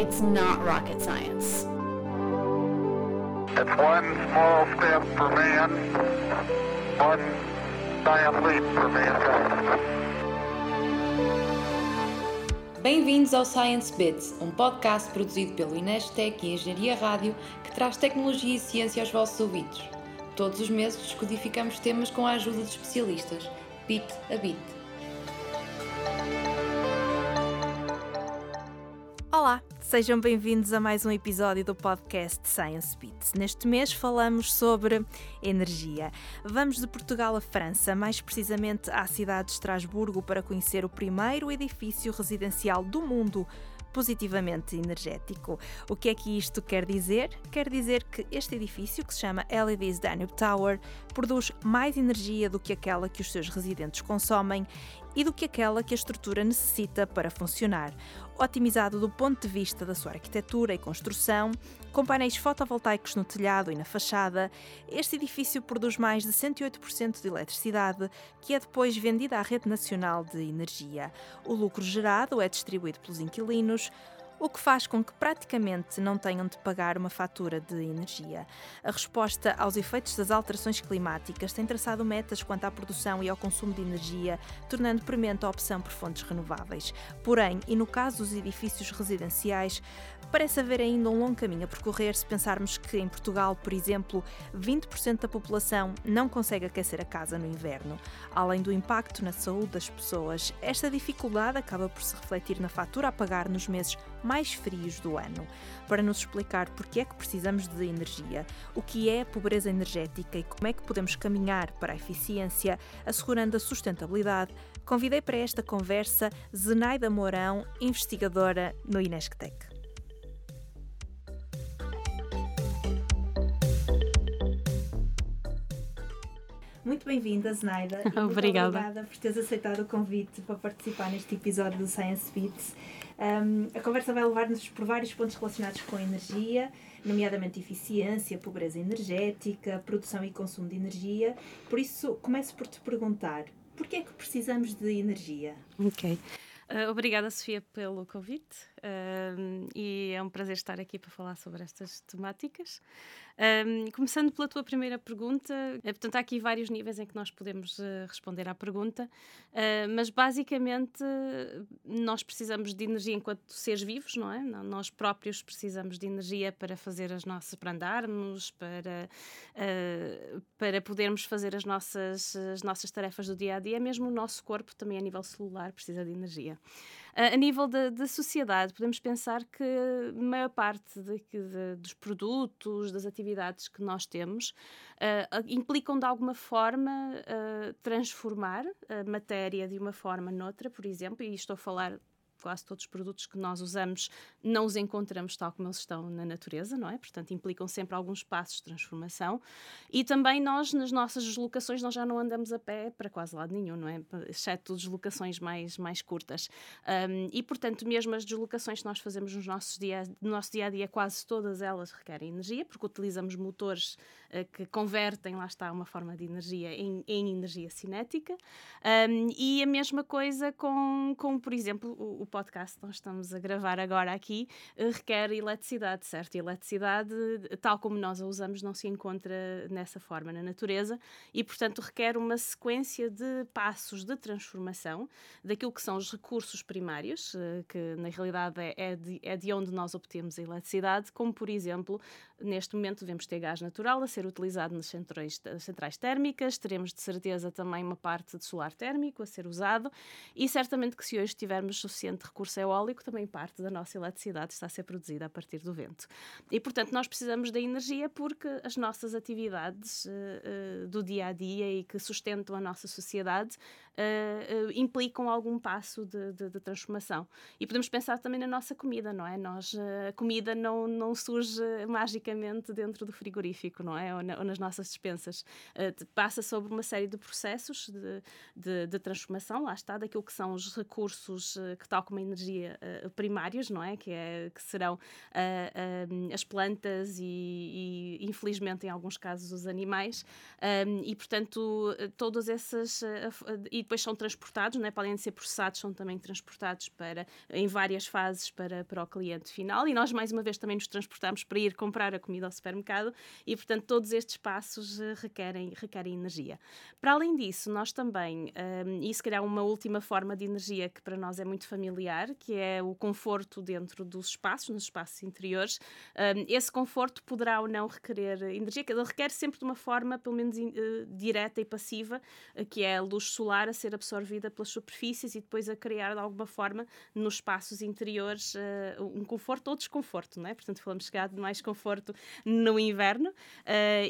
It's not rocket science. It's one small step for man, one giant leap for mankind. Bem-vindos ao Science Bits, um podcast produzido pelo Inestec e Engenharia Rádio que traz tecnologia e ciência aos vossos ouvidos. Todos os meses descodificamos temas com a ajuda de especialistas, bit a bit. Sejam bem-vindos a mais um episódio do podcast Science Beats. Neste mês falamos sobre energia. Vamos de Portugal a França, mais precisamente à cidade de Estrasburgo, para conhecer o primeiro edifício residencial do mundo positivamente energético. O que é que isto quer dizer? Quer dizer que este edifício, que se chama LEDs Danube Tower, produz mais energia do que aquela que os seus residentes consomem e do que aquela que a estrutura necessita para funcionar. Otimizado do ponto de vista da sua arquitetura e construção, com painéis fotovoltaicos no telhado e na fachada, este edifício produz mais de 108% de eletricidade, que é depois vendida à rede nacional de energia. O lucro gerado é distribuído pelos inquilinos o que faz com que praticamente não tenham de pagar uma fatura de energia. A resposta aos efeitos das alterações climáticas tem traçado metas quanto à produção e ao consumo de energia, tornando premente a opção por fontes renováveis. Porém, e no caso dos edifícios residenciais, parece haver ainda um longo caminho a percorrer se pensarmos que em Portugal, por exemplo, 20% da população não consegue aquecer a casa no inverno. Além do impacto na saúde das pessoas, esta dificuldade acaba por se refletir na fatura a pagar nos meses mais frios do ano. Para nos explicar porque é que precisamos de energia, o que é a pobreza energética e como é que podemos caminhar para a eficiência, assegurando a sustentabilidade, convidei para esta conversa Zenaida Mourão, investigadora no Inesctec. Muito bem-vinda, Zenaida. obrigada. obrigada por teres aceitado o convite para participar neste episódio do Science Beats. Um, a conversa vai levar-nos por vários pontos relacionados com a energia, nomeadamente eficiência, pobreza energética, produção e consumo de energia. Por isso, começo por te perguntar: por que é que precisamos de energia? Ok. Uh, obrigada, Sofia, pelo convite uh, e é um prazer estar aqui para falar sobre estas temáticas. Um, começando pela tua primeira pergunta, é, portanto, há aqui vários níveis em que nós podemos uh, responder à pergunta, uh, mas basicamente nós precisamos de energia enquanto seres vivos, não é? Nós próprios precisamos de energia para fazer as nossas, para andarmos, para, uh, para podermos fazer as nossas, as nossas tarefas do dia a dia, mesmo o nosso corpo também a nível celular precisa de energia. A nível da sociedade, podemos pensar que a maior parte de, de, dos produtos, das atividades que nós temos, uh, implicam de alguma forma uh, transformar a matéria de uma forma noutra, por exemplo, e estou a falar quase todos os produtos que nós usamos não os encontramos tal como eles estão na natureza, não é? Portanto, implicam sempre alguns passos de transformação. E também nós, nas nossas deslocações, nós já não andamos a pé para quase lado nenhum, não é? Exceto deslocações mais, mais curtas. Um, e, portanto, mesmo as deslocações que nós fazemos nos nossos dia, no nosso dia a dia, quase todas elas requerem energia, porque utilizamos motores uh, que convertem, lá está, uma forma de energia em, em energia cinética. Um, e a mesma coisa com, com por exemplo, o, podcast que nós estamos a gravar agora aqui eh, requer eletricidade, certo? E eletricidade, tal como nós a usamos, não se encontra nessa forma na natureza e, portanto, requer uma sequência de passos de transformação daquilo que são os recursos primários, eh, que na realidade é, é de, é de onde nós obtemos a eletricidade, como, por exemplo, neste momento devemos ter gás natural a ser utilizado nas centrais, centrais térmicas, teremos de certeza também uma parte de solar térmico a ser usado e certamente que se hoje tivermos suficiente de recurso eólico, também parte da nossa eletricidade está a ser produzida a partir do vento. E, portanto, nós precisamos da energia porque as nossas atividades uh, uh, do dia a dia e que sustentam a nossa sociedade uh, implicam algum passo de, de, de, transformação. E podemos pensar também na nossa comida, não é? Nós, a comida não, não surge magicamente dentro do frigorífico, não é? Ou, na, ou nas nossas dispensas. passa sobre uma série de processos de, de, transformação, lá está, daquilo que são os recursos que, tal como a energia uh, primários, não é? Que, é, que serão uh, as plantas e, e, infelizmente, em alguns casos, os animais. Um, e, portanto, todas essas. Depois são transportados, não é? Podem ser processados, são também transportados para, em várias fases para, para o cliente final. E nós, mais uma vez, também nos transportamos para ir comprar a comida ao supermercado. E, portanto, todos estes passos requerem, requerem energia. Para além disso, nós também, um, e se calhar uma última forma de energia que para nós é muito familiar, que é o conforto dentro dos espaços, nos espaços interiores. Um, esse conforto poderá ou não requerer energia, que ele requer sempre de uma forma, pelo menos uh, direta e passiva, uh, que é a luz solar a ser absorvida pelas superfícies e depois a criar de alguma forma nos espaços interiores uh, um conforto ou desconforto, não é? Portanto, falamos chegar de mais conforto no inverno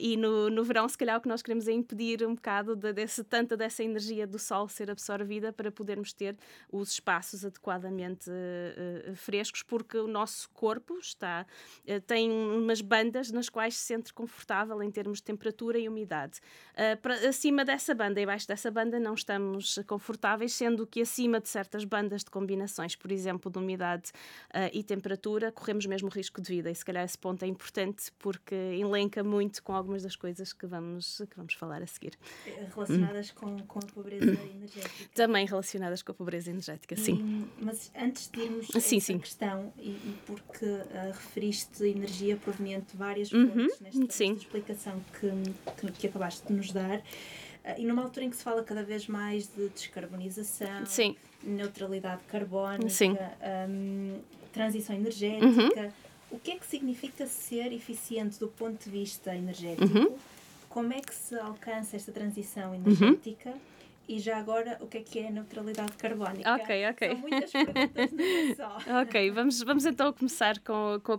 e no, no verão, se calhar, o que nós queremos é impedir um bocado de, desse, tanta dessa energia do sol ser absorvida para podermos ter os espaços adequadamente uh, frescos, porque o nosso corpo está uh, tem umas bandas nas quais se sente confortável em termos de temperatura e umidade. Uh, para, acima dessa banda e abaixo dessa banda não estamos confortáveis, sendo que acima de certas bandas de combinações, por exemplo, de umidade e temperatura, corremos mesmo risco de vida. E se calhar esse ponto é importante porque elenca muito com algumas das coisas que vamos, que vamos falar a seguir. Relacionadas hum. com, com a pobreza energética. Também relacionadas com a pobreza energética, sim. mas antes de irmos a sim, essa sim. questão, e, e porque uh, referiste energia proveniente de várias uhum, fontes nesta, nesta, explicação que, que, que, acabaste de nos dar, uh, e numa altura em que se fala cada vez mais de descarbonização, sim. neutralidade carbónica, um, transição energética, uhum. o que é que significa ser eficiente do ponto de vista energético? Uhum. Como é que se alcança esta transição energética? E já agora, o que é que é neutralidade carbónica? Ok, ok. São muitas perguntas, não é só. ok, vamos, vamos então começar com, com a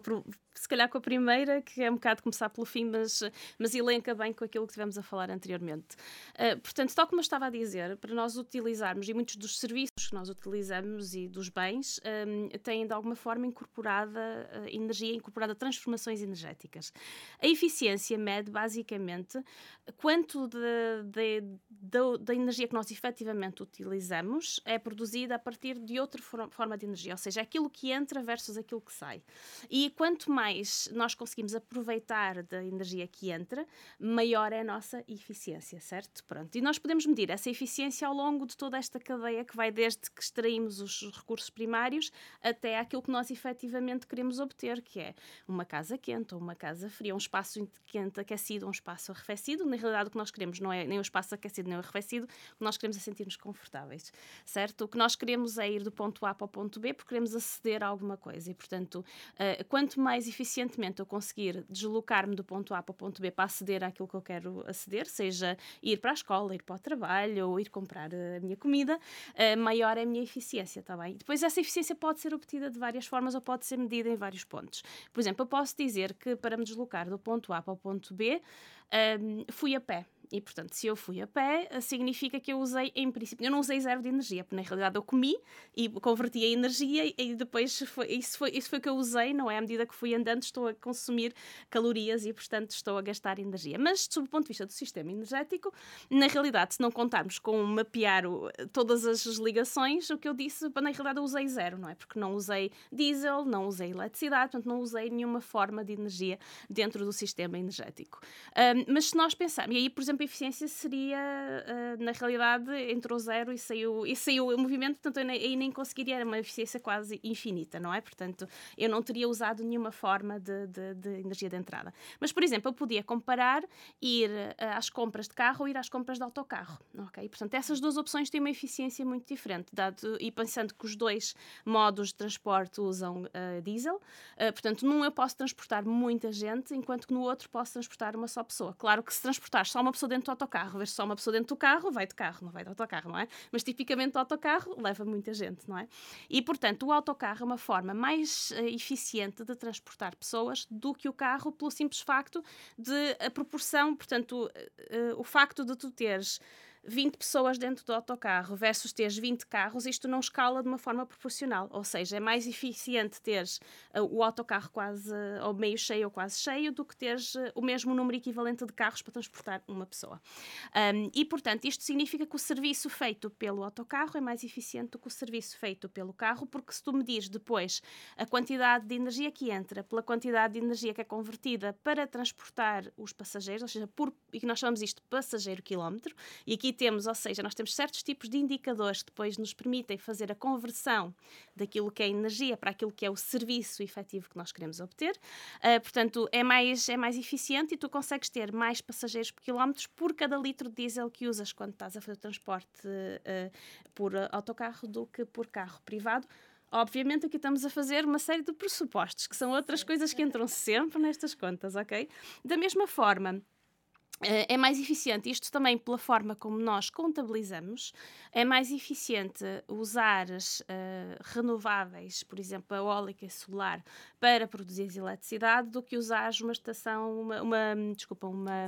se calhar com a primeira, que é um bocado começar pelo fim, mas, mas elenca bem com aquilo que tivemos a falar anteriormente. Uh, portanto, tal como eu estava a dizer, para nós utilizarmos, e muitos dos serviços que nós utilizamos e dos bens, um, têm de alguma forma incorporada uh, energia, incorporada transformações energéticas. A eficiência mede basicamente quanto da energia que nós efetivamente utilizamos é produzida a partir de outra forma de energia, ou seja, aquilo que entra versus aquilo que sai. E quanto mais mais nós conseguimos aproveitar da energia que entra, maior é a nossa eficiência, certo? Pronto. E nós podemos medir essa eficiência ao longo de toda esta cadeia que vai desde que extraímos os recursos primários até aquilo que nós efetivamente queremos obter, que é uma casa quente ou uma casa fria, um espaço quente aquecido um espaço arrefecido. Na realidade, o que nós queremos não é nem o espaço aquecido nem o arrefecido, o que nós queremos é sentir-nos confortáveis, certo? O que nós queremos é ir do ponto A para o ponto B porque queremos aceder a alguma coisa e, portanto, uh, quanto mais eficientemente eu conseguir deslocar-me do ponto A para o ponto B para aceder àquilo que eu quero aceder, seja ir para a escola, ir para o trabalho ou ir comprar a minha comida, uh, maior é a minha eficiência, está bem? Depois essa eficiência pode ser obtida de várias formas ou pode ser medida em vários pontos. Por exemplo, eu posso dizer que para me deslocar do ponto A para o ponto B, um, fui a pé. E, portanto, se eu fui a pé, significa que eu usei, em princípio, eu não usei zero de energia, porque na realidade eu comi e converti a energia e depois foi, isso, foi, isso foi o que eu usei, não é? À medida que fui andando, estou a consumir calorias e, portanto, estou a gastar energia. Mas, sob o ponto de vista do sistema energético, na realidade, se não contarmos com mapear o, todas as ligações, o que eu disse, na realidade, eu usei zero, não é? Porque não usei diesel, não usei eletricidade, portanto, não usei nenhuma forma de energia dentro do sistema energético. Um, mas se nós pensarmos, e aí, por exemplo, a eficiência seria, uh, na realidade, entrou zero e saiu, e saiu o movimento, portanto, aí nem conseguiria, era uma eficiência quase infinita, não é? Portanto, eu não teria usado nenhuma forma de, de, de energia de entrada. Mas, por exemplo, eu podia comparar ir uh, às compras de carro ou ir às compras de autocarro, ok? Portanto, essas duas opções têm uma eficiência muito diferente, dado, e pensando que os dois modos de transporte usam uh, diesel, portanto, num eu posso transportar muita gente, enquanto que no outro posso transportar uma só pessoa. Claro que se transportar só uma pessoa dentro do autocarro, vês só uma pessoa dentro do carro, vai de carro, não vai de autocarro, não é? Mas tipicamente o autocarro leva muita gente, não é? E portanto, o autocarro é uma forma mais uh, eficiente de transportar pessoas do que o carro, pelo simples facto de a proporção, portanto, uh, o facto de tu teres 20 pessoas dentro do autocarro versus teres 20 carros, isto não escala de uma forma proporcional. Ou seja, é mais eficiente teres uh, o autocarro quase uh, ou meio cheio ou quase cheio do que teres uh, o mesmo número equivalente de carros para transportar uma pessoa. Um, e, portanto, isto significa que o serviço feito pelo autocarro é mais eficiente do que o serviço feito pelo carro, porque se tu medires depois a quantidade de energia que entra pela quantidade de energia que é convertida para transportar os passageiros, ou seja, por, e nós chamamos isto passageiro quilómetro, e aqui temos, ou seja, nós temos certos tipos de indicadores que depois nos permitem fazer a conversão daquilo que é energia para aquilo que é o serviço efetivo que nós queremos obter. Uh, portanto, é mais, é mais eficiente e tu consegues ter mais passageiros por quilómetros por cada litro de diesel que usas quando estás a fazer o transporte uh, por autocarro do que por carro privado. Obviamente aqui estamos a fazer uma série de pressupostos, que são outras coisas que entram sempre nestas contas, ok? Da mesma forma, é mais eficiente, isto também pela forma como nós contabilizamos, é mais eficiente usar uh, renováveis, por exemplo, a eólica e solar, para produzir eletricidade do que usar uma estação, uma, uma, desculpa, uma,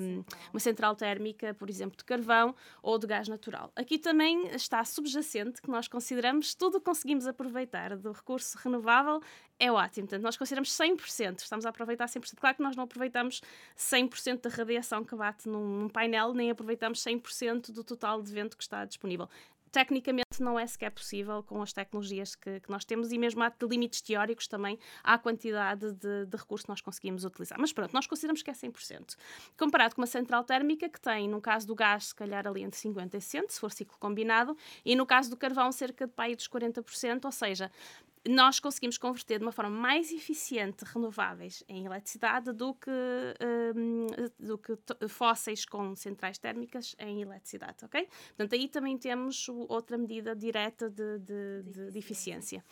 uma central térmica, por exemplo, de carvão ou de gás natural. Aqui também está subjacente que nós consideramos tudo que conseguimos aproveitar do recurso renovável é ótimo. Portanto, nós consideramos 100%, estamos a aproveitar 100%. Claro que nós não aproveitamos 100% da radiação que bate num, num painel, nem aproveitamos 100% do total de vento que está disponível tecnicamente não é sequer possível com as tecnologias que, que nós temos e mesmo há limites teóricos também à quantidade de, de recursos que nós conseguimos utilizar. Mas pronto, nós consideramos que é 100%. Comparado com uma central térmica que tem, no caso do gás, se calhar ali entre 50% e 100%, se for ciclo combinado, e no caso do carvão, cerca de pai dos 40%, ou seja, nós conseguimos converter de uma forma mais eficiente renováveis em eletricidade do que, um, do que fósseis com centrais térmicas em eletricidade, ok? Portanto, aí também temos outra medida direta de, de, de, de eficiência.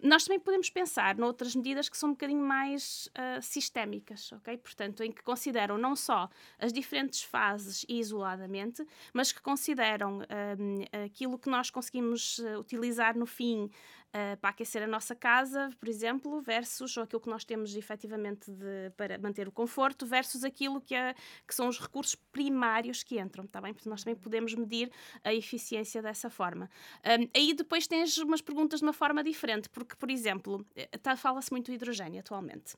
Nós também podemos pensar noutras medidas que são um bocadinho mais uh, sistémicas, ok? Portanto, em que consideram não só as diferentes fases isoladamente, mas que consideram um, aquilo que nós conseguimos uh, utilizar no fim uh, para aquecer a nossa casa, por exemplo, versus ou aquilo que nós temos efetivamente de, para manter o conforto, versus aquilo que, é, que são os recursos primários que entram, está bem? Porque nós também podemos medir a eficiência dessa forma. Um, aí depois tens umas perguntas de uma forma diferente, porque, por exemplo, eh, tá, fala-se muito hidrogênio atualmente.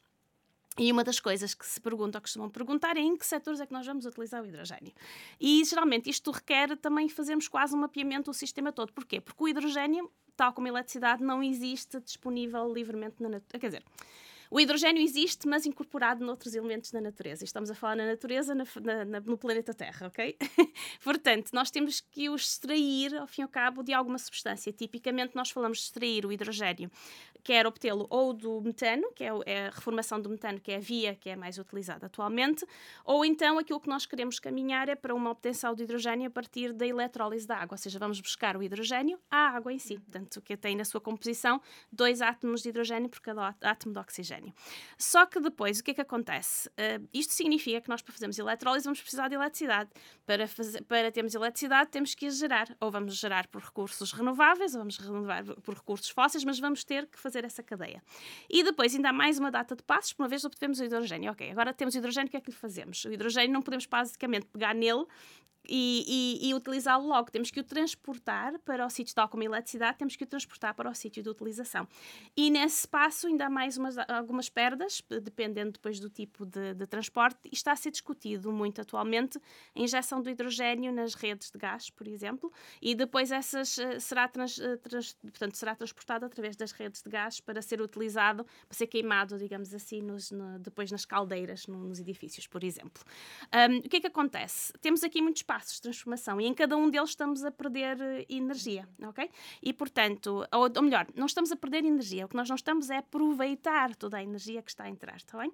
E uma das coisas que se pergunta ou costumam perguntar é em que setores é que nós vamos utilizar o hidrogênio. E geralmente isto requer também fazermos quase um mapeamento do sistema todo. Porquê? Porque o hidrogênio tal como a eletricidade, não existe disponível livremente na natureza. Quer dizer, o hidrogênio existe, mas incorporado noutros elementos da natureza. Estamos a falar na natureza, na, na, no planeta Terra, ok? Portanto, nós temos que o extrair, ao fim e ao cabo, de alguma substância. Tipicamente, nós falamos de extrair o hidrogênio quer obtê-lo ou do metano, que é, é a reformação do metano, que é a via que é mais utilizada atualmente, ou então aquilo que nós queremos caminhar é para uma obtenção de hidrogênio a partir da eletrólise da água, ou seja, vamos buscar o hidrogênio à água em si, portanto, que tem na sua composição dois átomos de hidrogênio por cada átomo de oxigênio. Só que depois, o que é que acontece? Uh, isto significa que nós, para fazermos eletrólise, vamos precisar de eletricidade. Para, fazer, para termos eletricidade, temos que a gerar. Ou vamos gerar por recursos renováveis, ou vamos renovar por recursos fósseis, mas vamos ter que fazer fazer essa cadeia. E depois ainda há mais uma data de passos, por uma vez obtivemos o hidrogênio. Ok, agora temos hidrogênio, o que é que lhe fazemos? O hidrogênio não podemos basicamente pegar nele e, e, e utilizá-lo logo. Temos que o transportar para o sítio, tal como a eletricidade, temos que o transportar para o sítio de utilização. E nesse espaço ainda há mais umas, algumas perdas, dependendo depois do tipo de, de, transporte, e está a ser discutido muito atualmente a injeção do hidrogênio nas redes de gás, por exemplo, e depois essas uh, será, trans, uh, trans, portanto, será transportado através das redes de gás para ser utilizado, para ser queimado, digamos assim, nos, no, depois nas caldeiras, no, nos edifícios, por exemplo. Um, o que é que acontece? Temos aqui muitos passos de transformação e em cada um deles estamos a perder eh, energia, ok? E portanto, ou, ou, melhor, não estamos a perder energia, o que nós não estamos é aproveitar toda a energia que está a entrar, está bem?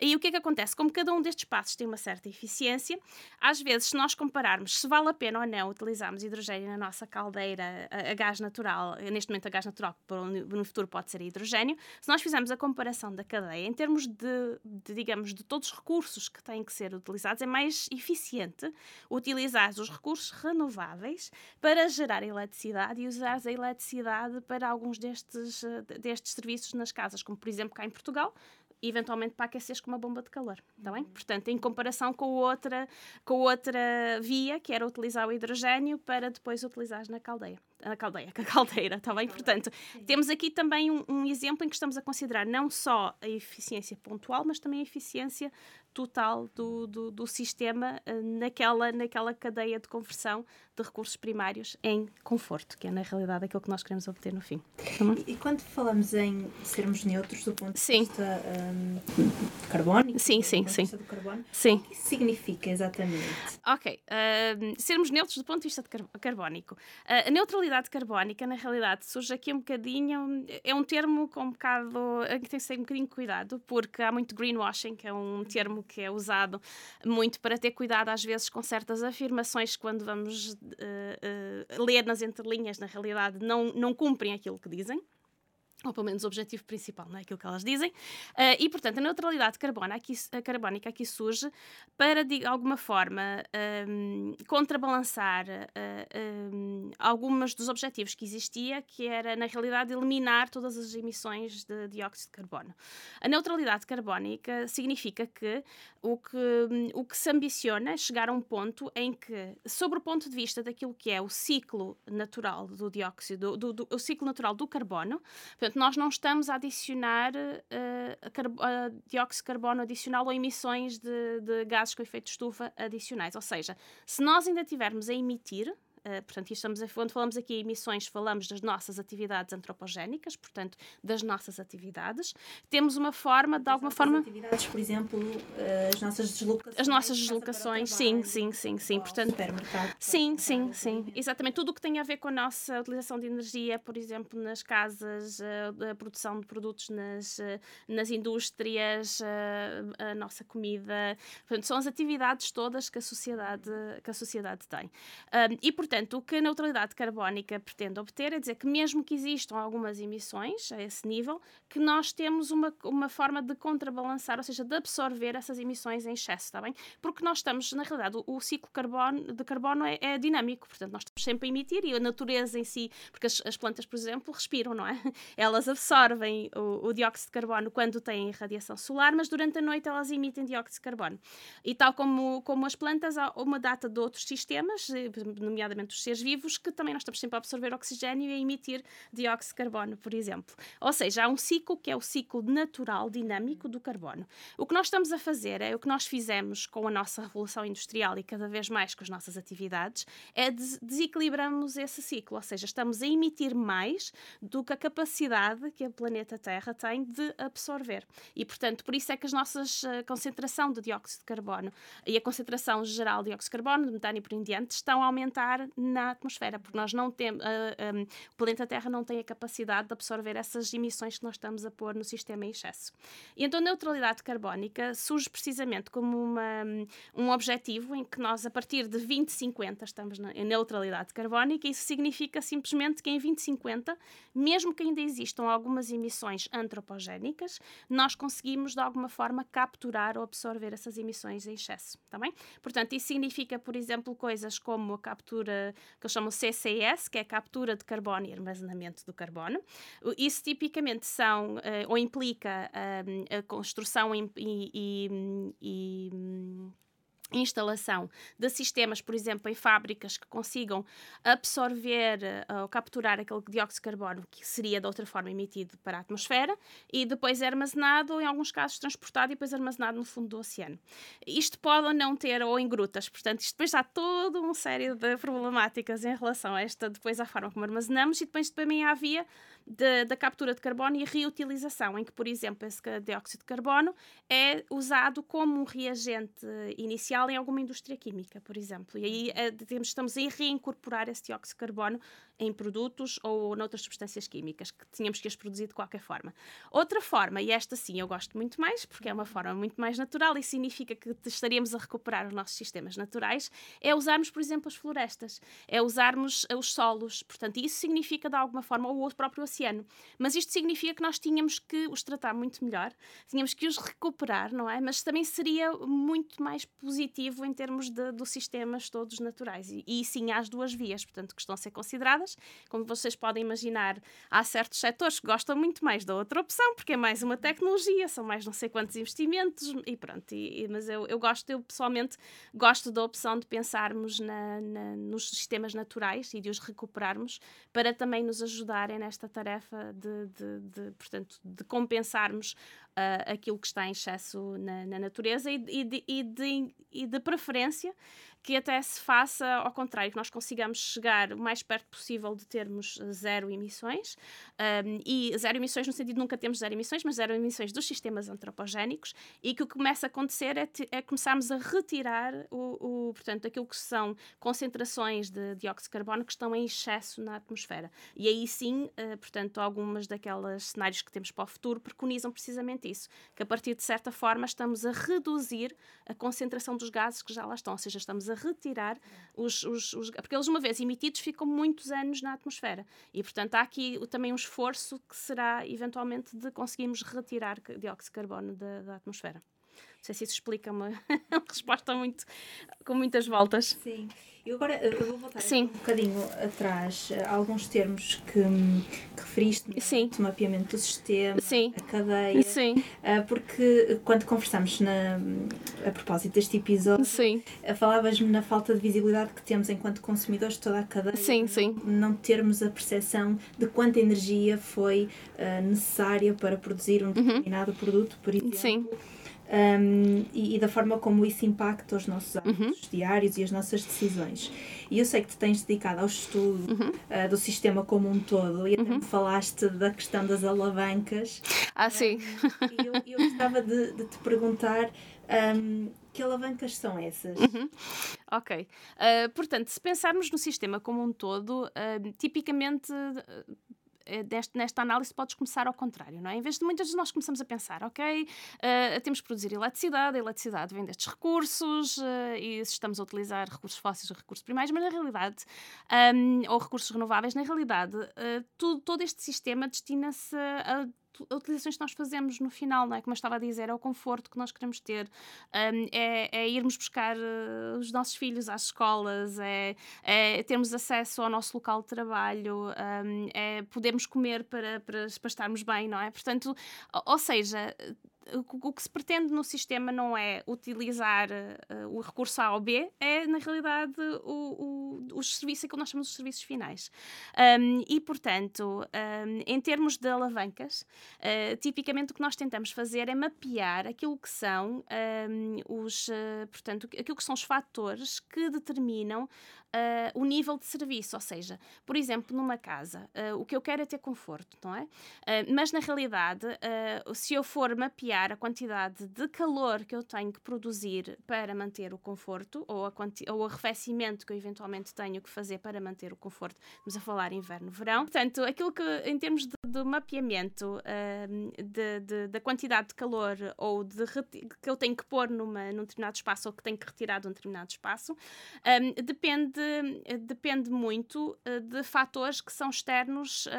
E o que é que acontece? Como cada um destes passos tem uma certa eficiência, às vezes, se nós compararmos se vale a pena ou não utilizarmos hidrogênio na nossa caldeira a, a gás natural, neste momento a gás natural, que no futuro pode ser hidrogênio, se nós fizermos a comparação da cadeia em termos de, de digamos, de todos os recursos que têm que ser utilizados, é mais eficiente utilizar utilizar os recursos renováveis para gerar eletricidade e usar a eletricidade para alguns destes, eh, destes serviços nas casas, como por exemplo cá em Portugal, eventualmente para aqueceres com uma bomba de calor, está bem? Portanto, em comparação com outra, com outra via, que era utilizar o hidrogênio para depois utilizares na caldeia. Na caldeia, com a caldeira, está bem? Portanto, temos aqui também um, um exemplo em que estamos a considerar não só a eficiência pontual, mas também a eficiência total do, do, do sistema uh, naquela, naquela cadeia de conversão de recursos primários em conforto, que é na realidade aquilo que nós queremos obter no fim. E, e quando falamos em sermos neutros do ponto de sim. vista um, carbónico, sim, sim, sim. do carbono, sim. o que isso significa exatamente? Ok, uh, sermos neutros do ponto de vista de car carbónico. Uh, a neutralidade carbónica, na realidade, surge aqui um bocadinho, é um termo com um bocado, que tem que ter um bocadinho de cuidado, porque há muito greenwashing, que é um termo que é usado muito para ter cuidado às vezes com certas afirmações quando vamos uh, uh, ler nas entrelinhas, na realidade não, não cumprem aquilo que dizem ou pelo menos o objetivo principal, não é aquilo que elas dizem. Uh, e, portanto, a neutralidade carbona aqui, a carbónica aqui surge para, de alguma forma, um, contrabalançar uh, um, algumas dos objetivos que existia, que era, na realidade, eliminar todas as emissões de dióxido de carbono. A neutralidade carbónica significa que o que, o que se ambiciona é chegar a um ponto em que, sobre o ponto de vista daquilo que é o ciclo natural do dióxido, do, do, do o ciclo natural do carbono, portanto, nós não estamos a adicionar uh, dióxido de carbono adicional ou emissões de, de gases com efeito de estufa adicionais. Ou seja, se nós ainda tivermos a emitir, Uh, portanto, estamos a, quando falamos aqui em emissões, falamos das nossas atividades antropogénicas, portanto, das nossas atividades. Temos uma forma, de alguma forma. atividades, por exemplo, as nossas deslocações. As nossas deslocações, sim, sim, sim, sim. Portanto, supermercado. Sim, sim, sim. Exatamente. Tudo o que tem a ver com a nossa utilização de energia, por exemplo, nas casas, a produção de produtos nas, nas indústrias, a nossa comida. Portanto, são as atividades todas que a sociedade, que a sociedade tem. E, portanto, Portanto, o que a neutralidade carbónica pretende obter é dizer que, mesmo que existam algumas emissões a esse nível, que nós temos uma, uma forma de contrabalançar, ou seja, de absorver essas emissões em excesso, está bem? Porque nós estamos, na realidade, o, o ciclo carbono, de carbono é, é, dinâmico, portanto, nós estamos sempre a emitir e a natureza em si, porque as, as plantas, por exemplo, respiram, não é? Elas absorvem o, o dióxido de carbono quando têm radiação solar, mas durante a noite elas emitem dióxido de carbono. E tal como, como as plantas, há uma data de outros sistemas, eh, nomeadamente dos seres vivos, que também nós estamos sempre a absorver oxigênio e a emitir dióxido de carbono, por exemplo. Ou seja, há um ciclo que é o ciclo natural, dinâmico do carbono. O que nós estamos a fazer é o que nós fizemos com a nossa revolução industrial e cada vez mais com as nossas atividades, é des desequilibramos esse ciclo, ou seja, estamos a emitir mais do que a capacidade que o planeta Terra tem de absorver. E, portanto, por isso é que as nossas a concentração de dióxido de carbono e a concentração geral de dióxido de carbono, de metano e por em diante, estão a aumentar na atmosfera, porque nós não temos, uh, um, o planeta Terra não tem a capacidade de absorver essas emissões que nós estamos a pôr no sistema em excesso. E então a neutralidade carbónica surge precisamente como uma, um objetivo em que nós, a partir de 2050, estamos na, em neutralidade carbónica, e isso significa simplesmente que em 2050, mesmo que ainda existam algumas emissões antropogénicas, nós conseguimos de alguma forma capturar ou absorver essas emissões em excesso, tá bem? Portanto, isso significa, por exemplo, coisas como a captura que eles chamam CCS, que é captura de carbono e armazenamento do carbono. Isso tipicamente são, uh, ou implica a construção e, e, e instalação de sistemas, por exemplo, em fábricas que consigam absorver uh, ou capturar aquele dióxido de carbono que seria de outra forma emitido para a atmosfera e depois é armazenado, em alguns casos transportado e depois armazenado no fundo do oceano. Isto pode ou não ter, ou em grutas, portanto, isto depois há toda uma série de problemáticas em relação a esta, depois à forma como armazenamos e depois também há via de, da captura de carbono e reutilização, em que, por exemplo, esse dióxido de carbono é usado como um reagente inicial em alguma indústria química, por exemplo. E aí é, estamos a reincorporar esse dióxido de carbono em produtos ou noutras substâncias químicas que tínhamos que as produzir de qualquer forma. Outra forma, e esta sim eu gosto muito mais, porque é uma forma muito mais natural e significa que estaríamos a recuperar os nossos sistemas naturais, é usarmos, por exemplo, as florestas, é usarmos os solos. Portanto, isso significa de alguma forma, ou o próprio oceano. Mas isto significa que nós tínhamos que os tratar muito melhor, tínhamos que os recuperar, não é? Mas também seria muito mais positivo em termos dos sistemas todos naturais. E, e sim, há as duas vias, portanto, que estão a ser consideradas Como vocês podem imaginar, há certos setores que gostam muito mais da outra opção, porque é mais uma tecnologia, são mais não sei quantos investimentos e pronto. E, e, mas eu, eu gosto, eu pessoalmente gosto da opção de pensarmos na, na, nos sistemas naturais e de os recuperarmos para também nos ajudarem nesta tarefa de, de, de portanto, de compensarmos uh, aquilo que está em excesso na, na natureza e, e, de, e, de, e de preferência que até se faça ao contrário, que nós consigamos chegar o mais perto possível de termos zero emissões, um, e zero emissões no sentido de nunca temos zero emissões, mas zero emissões dos sistemas antropogénicos, e que o que começa a acontecer é, é começarmos a retirar o, o, portanto, aquilo que são concentrações de dióxido de carbono que estão em excesso na atmosfera. E aí sim, uh, portanto, algumas daquelas cenários que temos para o futuro preconizam precisamente isso, que a partir de certa forma estamos a reduzir a concentração dos gases que já lá estão, ou seja, estamos a retirar os, os, os, Porque eles, uma vez emitidos, ficam muitos anos na atmosfera. E, portanto, há aqui também um esforço que será, eventualmente, de conseguirmos retirar dióxido de carbono da, da atmosfera. Não sei se isso explica uma, resposta muito, com muitas voltas. Sim. Eu agora eu vou voltar Sim. um bocadinho atrás a alguns termos que, que referiste é? Sim. o mapeamento do sistema, Sim. a cadeia. Sim. Ah, porque quando conversamos na, a propósito deste episódio. Ah, falavas-me na falta de visibilidade que temos enquanto consumidores de toda a cadeia. Sim, sim. Não termos a percepção de quanta energia foi uh, necessária para produzir um uhum. determinado uhum. produto, por exemplo. Sim um, e, e, da forma como isso impacta os nossos hábitos uhum. diários e as nossas decisões. E eu sei que te tens dedicado ao estudo uhum. uh, do sistema como um todo e até uhum. me falaste da questão das alavancas. Ah, sim. Um, e eu, eu gostava de, de, te perguntar. Um, que alavancas são essas? Uhum. Ok. Uh, portanto, se pensarmos no sistema como um todo, uh, tipicamente eh, deste, nesta análise podes começar ao contrário, não é? Em vez de muitas vezes nós começamos a pensar, ok, uh, temos que produzir eletricidade, a eletricidade vem destes recursos uh, e se estamos a utilizar recursos fósseis ou recursos primários, mas na realidade, um, ou recursos renováveis, na realidade, uh, tudo, todo este sistema destina-se a utilizações que nós fazemos no final, não é? Como eu estava a dizer, é o conforto que nós queremos ter, um, é, é, irmos buscar uh, os nossos filhos às escolas, é, é, termos acesso ao nosso local de trabalho, um, é podermos comer para, para, para estarmos bem, não é? Portanto, ou seja, o que se pretende no sistema não é utilizar uh, o recurso A ou B, é na realidade o, o, os serviços, aquilo que nós chamamos de serviços finais. Um, e, portanto, um, em termos de alavancas, uh, tipicamente o que nós tentamos fazer é mapear aquilo que são um, os, uh, portanto, aquilo que são os fatores que determinam uh, o nível de serviço. Ou seja, por exemplo, numa casa, uh, o que eu quero é ter conforto, não é? Uh, mas na realidade, se eu for mapear a quantidade de calor que eu tenho que produzir para manter o conforto, ou, a ou o arrefecimento que eu eventualmente tenho que fazer para manter o conforto, vamos a falar inverno-verão. Portanto, aquilo que, em termos de, de mapeamento de, de, da quantidade de calor ou de que eu tenho que pôr numa, num determinado espaço ou que tenho que retirar de um determinado espaço, um, depende depende muito uh, de fatores que são externos uh,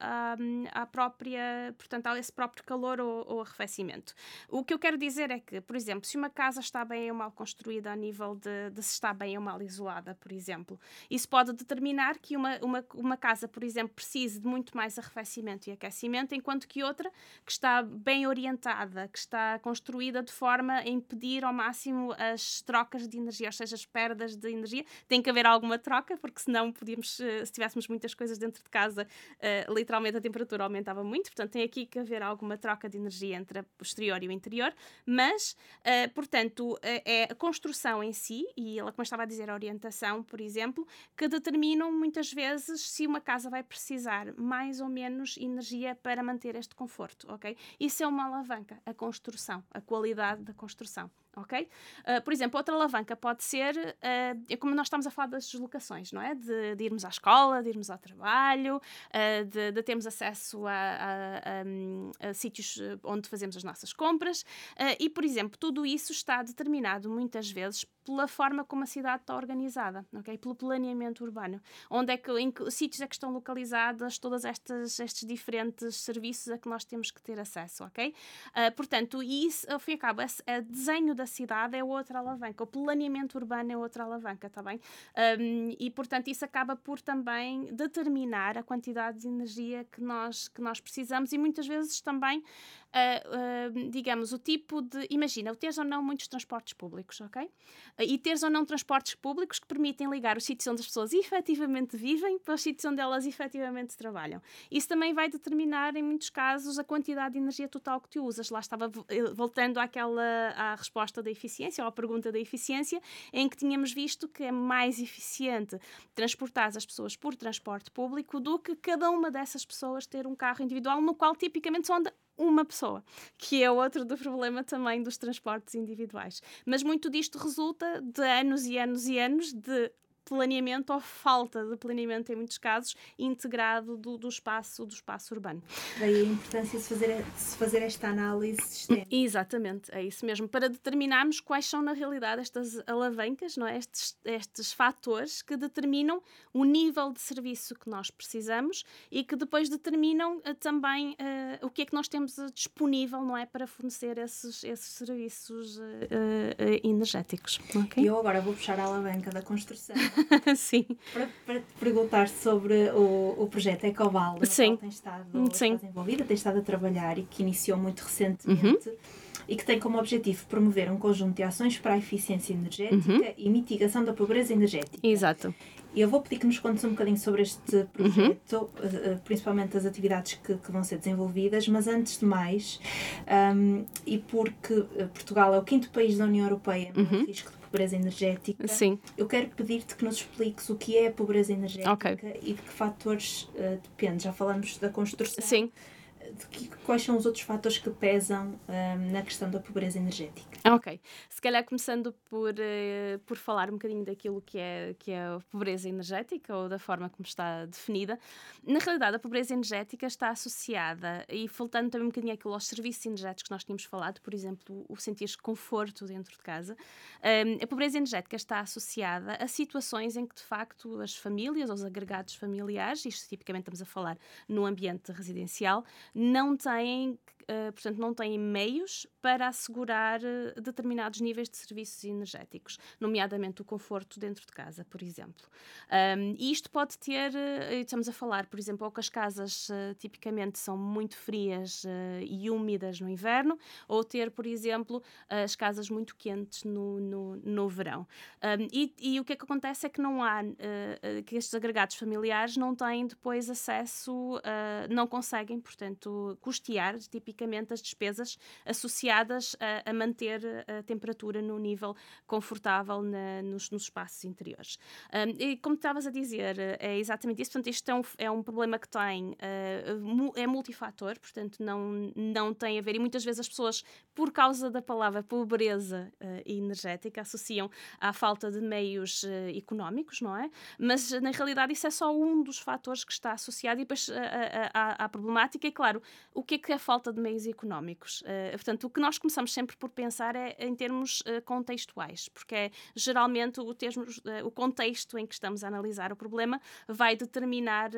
à, à, própria, portanto, a esse próprio calor ou, ou, arrefecimento. O que eu quero dizer é que, por exemplo, se uma casa está bem ou mal construída a nível de, de se está bem ou mal isolada, por exemplo, isso pode determinar que uma, uma, uma casa, por exemplo, precise de muito mais arrefecimento e aquecimento, enquanto que outra que está bem orientada, que está construída de forma a impedir ao máximo as trocas de energia, ou seja, as perdas de energia, tem que haver alguma troca, porque senão podíamos, eh, se tivéssemos muitas coisas dentro de casa, uh, literalmente a temperatura aumentava muito. Portanto, tem aqui que haver alguma troca de energia entre o exterior e o interior. Mas, uh, portanto, é a construção em si, e ela, como estava a dizer, a orientação, por exemplo, que determinam muitas vezes se uma casa vai precisar mais ou menos energia para manter este conforto, ok? Isso é uma alavanca, a construção, a qualidade da construção ok? Uh, por exemplo, outra alavanca pode ser, uh, como nós estamos a falar das deslocações, não é? De, de irmos à escola, de irmos ao trabalho, uh, de, de, termos acesso a, a, a, a, sítios onde fazemos as nossas compras. e, por exemplo, tudo isso está determinado muitas vezes pela forma como a cidade está organizada, ok? Pelo planeamento urbano. Onde é que, em que sítios é que estão localizadas todas estas estes diferentes serviços a que nós temos que ter acesso, ok? Uh, portanto, isso, ao fim e cabo, o desenho da cidade é outra alavanca, o planeamento urbano é outra alavanca, está bem? Um, e, portanto, isso acaba por também determinar a quantidade de energia que nós, que nós precisamos e muitas vezes também uh, digamos, o tipo de. Imagina, teres ou não muitos transportes públicos, ok? Uh, e teres ou não transportes públicos que permitem ligar os sítios onde as pessoas efetivamente vivem para os sítios onde elas efetivamente trabalham. Isso também vai determinar, em muitos casos, a quantidade de energia total que tu usas. Lá estava eh, voltando àquela à resposta da eficiência, ou à pergunta da eficiência, em que tínhamos visto que é mais eficiente transportar as pessoas por transporte público do que cada uma dessas pessoas ter um carro individual no qual tipicamente só anda uma pessoa, que é outro do problema também dos transportes individuais. Mas muito disto resulta de anos e anos e anos de planeamento ou falta de planeamento em muitos casos integrado do, do espaço do espaço urbano. Daí a importância de se fazer, de se fazer esta análise sistémica. Exatamente, é isso mesmo, para determinarmos quais são na realidade estas alavancas, não é? estes, estes fatores que determinam o nível de serviço que nós precisamos e que depois determinam uh, também uh, o que é que nós temos uh, disponível não é, para fornecer esses, esses serviços energéticos. Okay? Eu agora vou puxar a alavanca da construção Sim. Para, para te perguntar sobre o, o projeto Ecoval, Sim. tem estado Sim. desenvolvida, tem estado a trabalhar e que iniciou muito recentemente. Uhum. E que tem como objetivo promover um conjunto de ações para a eficiência energética uhum. e mitigação da pobreza energética. Exato. Eu vou pedir que nos contes um bocadinho sobre este projeto, uhum. principalmente as atividades que, que, vão ser desenvolvidas, mas antes de mais, um, e porque eh, Portugal é o quinto país da União Europeia no uhum. risco de pobreza energética. Sim. Eu quero pedir-te que nos expliques o que é a pobreza energética okay. e de que fatores uh, depende. Já falamos da construção. Sim que, quais são os outros fatores que pesam um, na questão da pobreza energética? Ok. Se calhar começando por, uh, por falar um bocadinho daquilo que é, que é a pobreza energética ou da forma como está definida. Na realidade, a pobreza energética está associada, e faltando também um bocadinho aquilo aos serviços energéticos que nós tínhamos falado, por exemplo, o sentir conforto dentro de casa, um, a pobreza energética está associada a situações em que, de facto, as famílias, os agregados familiares, isto tipicamente estamos a falar no ambiente residencial, não têm uh, portanto, não têm meios para assegurar uh, determinados níveis de serviços energéticos, nomeadamente o conforto dentro de casa, por exemplo. Um, e isto pode ter, uh, estamos a falar, por exemplo, ou que as casas tipicamente são muito frias e úmidas no inverno, ou ter, por exemplo, as casas muito quentes no, no, no verão. Um, e, e, o que é que acontece é que não há, que estes agregados familiares não têm depois acesso, não conseguem, portanto, custear tipicamente as despesas associadas a, a manter a temperatura no nível confortável na, nos, nos, espaços interiores. Um, e como estavas a dizer, é exatamente isso. Portanto, isto é um, é um problema que tem, uh, é multifator, portanto, não, não tem a ver, e muitas vezes as pessoas, por causa da palavra pobreza uh, energética, associam à falta de meios uh, económicos, não é? Mas na realidade isso é só um dos fatores que está associado e depois à problemática. E claro, o que é que é a falta de meios económicos. Uh, portanto, o que nós começamos sempre por pensar é em termos uh, contextuais, porque é geralmente o, termos, uh, o contexto em que estamos a analisar o problema vai determinar,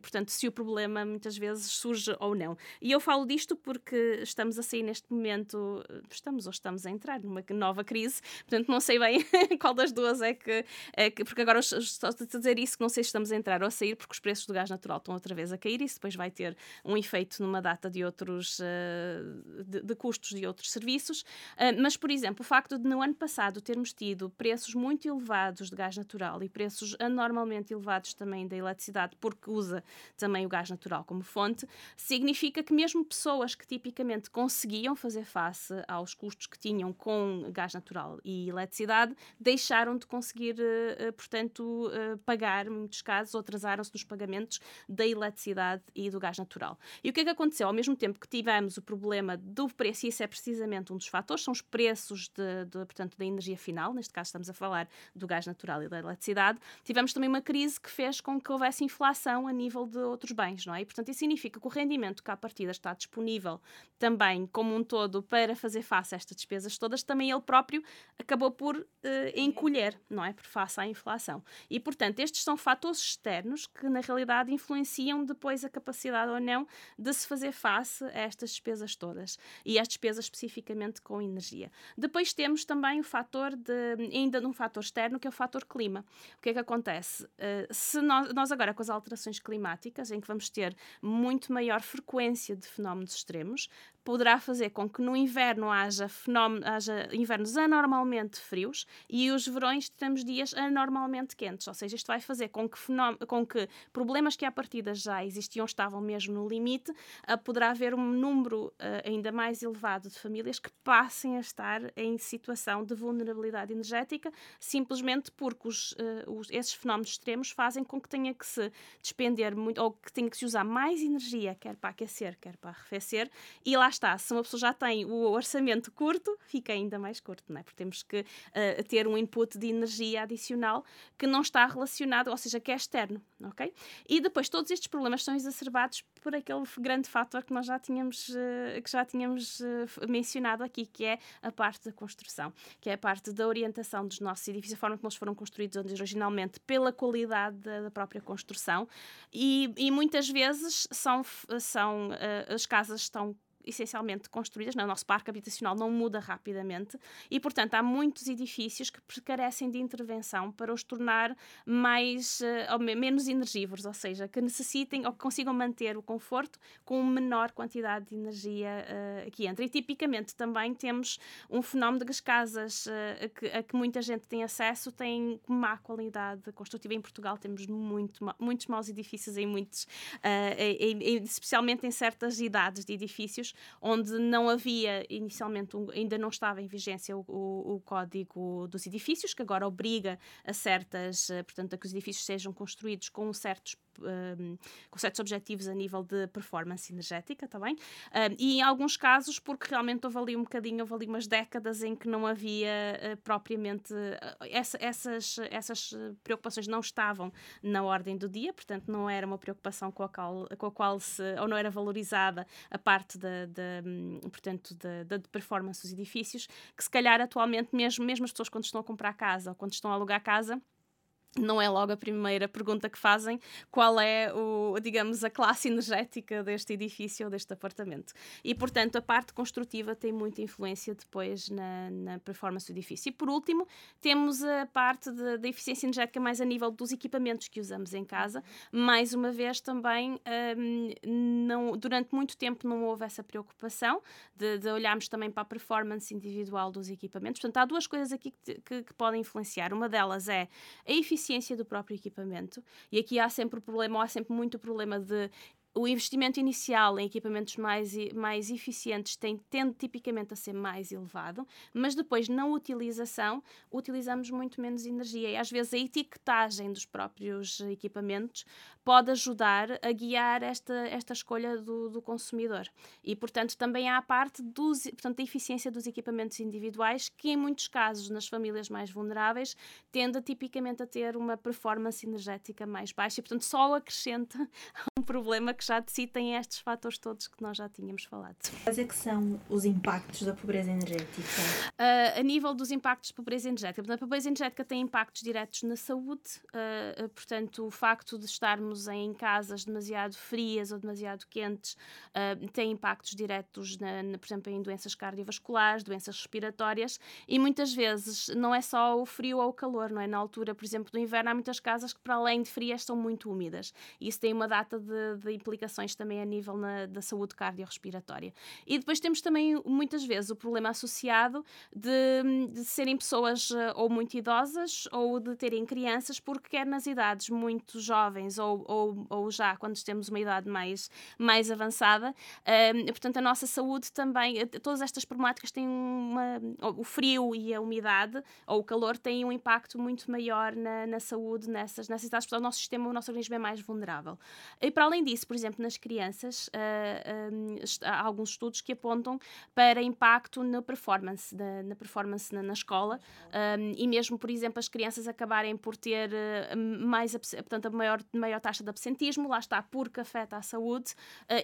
portanto, se o problema muitas vezes surge ou não. E eu falo disto porque estamos a sair neste momento, estamos ou estamos a entrar numa nova crise, portanto, não sei bem qual das duas é que, é que porque agora estou a dizer isso, que não sei se estamos a entrar ou a sair, porque os preços do gás natural estão outra vez a cair, e isso depois vai ter um efeito numa data de outros uh, de, de, custos de outros serviços, uh, mas por exemplo, o facto de no ano passado termos tido preços muito elevados de gás natural e preços anormalmente elevados também da eletricidade, porque usa também o gás natural como fonte, significa que mesmo pessoas que tipicamente conseguiam fazer face aos custos que tinham com gás natural e eletricidade, deixaram de conseguir, uh, portanto, pagar, em muitos casos, ou atrasaram-se nos pagamentos da eletricidade e do gás natural. E o que é que aconteceu? Ao mesmo tempo que tivemos o problema do preço, e isso é precisamente um dos fatores, são os preços de, de, portanto, da energia final, neste caso estamos a falar do gás natural e da eletricidade, tivemos também uma crise que fez com que houvesse inflação a nível de outros bens, não é? E, portanto, isso significa que o rendimento que à partida está disponível também como um todo para fazer face a estas despesas todas, também ele próprio acabou por uh, encolher, não é? Por face à inflação. E, portanto, estes são fatores externos que, na realidade, influenciam depois a capacidade ou não de se fazer face a estas despesas todas. E as despesas especificamente com energia. Depois temos também o fator de, ainda num fator externo, que é o fator clima. O que é que acontece? Uh, se nós, nós agora, com as alterações climáticas, em que vamos ter muito maior frequência de fenómenos extremos, poderá fazer com que no inverno haja, haja invernos anormalmente frios e os verões temos dias anormalmente quentes. Ou seja, isto vai fazer com que, com que problemas que à partida já existiam estavam mesmo no limite, uh, poderá haver um número uh, ainda mais elevado de famílias que passem a estar em situação de vulnerabilidade energética, simplesmente porque os, uh, os, esses fenómenos extremos fazem com que tenha que se despender muito, ou que tenha que se usar mais energia, quer para aquecer, quer para arrefecer, e lá está, se uma pessoa já tem o orçamento curto, fica ainda mais curto, não é? Porque temos que uh, ter um input de energia adicional que não está relacionado, ou seja, que é externo, ok? E depois todos estes problemas são exacerbados por aquele grande fator que nós já tínhamos, uh, que já tínhamos uh, mencionado aqui, que é a parte da construção, que é a parte da orientação dos nossos edifícios, a forma como eles foram construídos originalmente, pela qualidade da, própria construção e, e, muitas vezes são, são as casas estão essencialmente construídas, no nosso parque habitacional não muda rapidamente e, portanto, há muitos edifícios que carecem de intervenção para os tornar mais uh, ou menos energivores, ou seja, que necessitem ou que consigam manter o conforto com menor quantidade de energia uh, que entra. E tipicamente também temos um fenómeno de que as casas uh, que, a que muita gente tem acesso têm má qualidade construtiva. Em Portugal temos muito, muitos maus edifícios em muitos, em, em, especialmente em certas idades de edifícios onde não havia inicialmente, um, ainda não estava em vigência o, o, o, código dos edifícios, que agora obriga a certas, eh, portanto, a que os edifícios sejam construídos com certos um, com certos objetivos a nível de performance energética também, tá um, e em alguns casos porque realmente houve ali um bocadinho, houve ali umas décadas em que não havia uh, propriamente uh, essa, essas, essas preocupações não estavam na ordem do dia, portanto não era uma preocupação com a qual, com a qual se, ou não era valorizada a parte da, hum, portanto, da, performance dos edifícios, que se calhar atualmente mesmo, mesmo as pessoas quando estão a comprar casa ou quando estão a alugar casa, não é logo a primeira pergunta que fazem qual é o, digamos, a classe energética deste edifício ou deste apartamento. E, portanto, a parte construtiva tem muita influência depois na, na performance do edifício. E, por último, temos a parte da eficiência energética mais a nível dos equipamentos que usamos em casa. Mais uma vez, também, um, não, durante muito tempo não houve essa preocupação de, de, olharmos também para a performance individual dos equipamentos. Portanto, há duas coisas aqui que, que, que podem influenciar. Uma delas é a eficiência eficiência do próprio equipamento. E aqui há sempre o problema, ou há sempre muito problema de o investimento inicial em equipamentos mais, mais eficientes tem, tende tipicamente a ser mais elevado, mas depois na utilização utilizamos muito menos energia e às vezes a etiquetagem dos próprios equipamentos pode ajudar a guiar esta, esta escolha do, do consumidor. E, portanto, também há a parte dos, portanto, da eficiência dos equipamentos individuais, que em muitos casos, nas famílias mais vulneráveis, tende tipicamente a ter uma performance energética mais baixa e, portanto, só acrescenta problema que já de si tem estes fatores todos que nós já tínhamos falado. Quais é que são os impactos da pobreza energética? Uh, a nível dos impactos de pobreza energética, a pobreza energética tem impactos diretos na saúde, uh, portanto, o facto de estarmos em casas demasiado frias ou demasiado quentes uh, tem impactos diretos, na, na, por exemplo, em doenças cardiovasculares, doenças respiratórias, e muitas vezes não é só o frio ou o calor, não é? Na altura, por exemplo, do inverno, há muitas casas que, para além de frias, são muito úmidas. E isso tem uma data de, de implicações implicações também a nível na, da saúde cardiorrespiratória. E depois temos também, muitas vezes, o problema associado de, de serem pessoas uh, ou muito idosas ou de terem crianças, porque quer nas idades muito jovens ou, ou, ou já quando temos uma idade mais, mais avançada, uh, portanto, a nossa saúde também, eh, todas estas problemáticas têm uma. O frio e a umidade ou o calor têm um impacto muito maior na, na saúde nessas, nessas idades, portanto, o nosso sistema, o nosso organismo é mais vulnerável. E para além disso, por exemplo, nas crianças, uh, há alguns estudos que apontam para impacto na performance, da, na performance na, na escola, um, e mesmo, por exemplo, as crianças acabarem por ter mais, portanto, a maior, maior taxa de absentismo, lá está, porque afeta a saúde,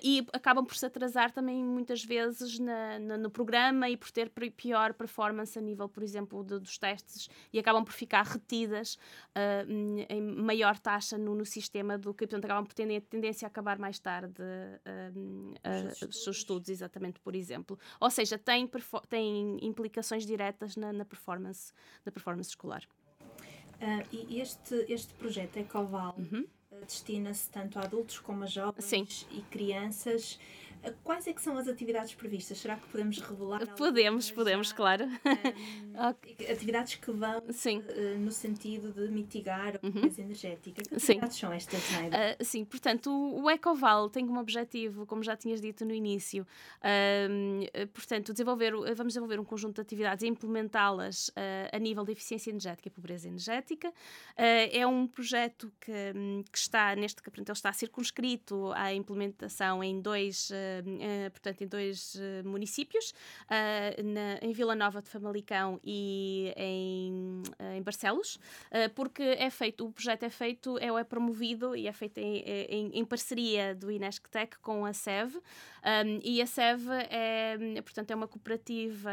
e acabam por se atrasar também muitas vezes na, na, no programa e por ter pior performance a nível, por exemplo, de, dos testes e acabam por ficar retidas uh, em maior taxa no, no, sistema do que, portanto, acabam por ter tendência a acabar mais tarde uh, uh, os seus estudos, exatamente, por exemplo. Ou seja, tem, tem implicações diretas na, na performance, na performance escolar. e este, este projeto Ecoval uhum. destina-se tanto a adultos como a jovens Sim. e crianças. Quais é que são as atividades previstas? Será que podemos revelar? Podemos, podemos, já? claro. Um, okay. Atividades que vão uh, no sentido de mitigar a pobreza uhum. energética. Que atividades sim. são estas, uh, sim, portanto, o, o Ecoval tem como objetivo, como já tinhas dito no início, uh, portanto, desenvolver, vamos desenvolver um conjunto de atividades e implementá-las a nível de eficiência energética e pobreza energética. é um projeto que, que está, neste portanto, ele está circunscrito à implementação em dois portanto, em dois uh, municípios, na, em Vila Nova de Famalicão e em, em Barcelos, porque é feito, o projeto é feito, é, é promovido e é feito em, em, em parceria do Inesctec com a SEV, e a SEV é, portanto, é uma cooperativa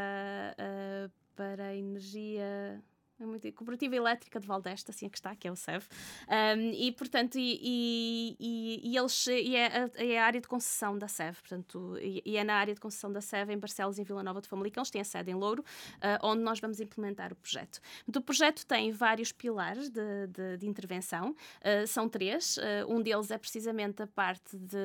para a energia é muito, Cooperativa Elétrica de Valdesta, assim é que está, que é o SEV. Um, e, portanto, e, e, e, eles, e é, a, é a área de concessão da SEV, portanto, e, e, é na área de concessão da SEV em Barcelos em Vila Nova de Famalicão, eles têm a sede em Louro, uh, onde nós vamos implementar o projeto. O projeto tem vários pilares de, de, de intervenção, uh, são três, uh, um deles é precisamente a parte de...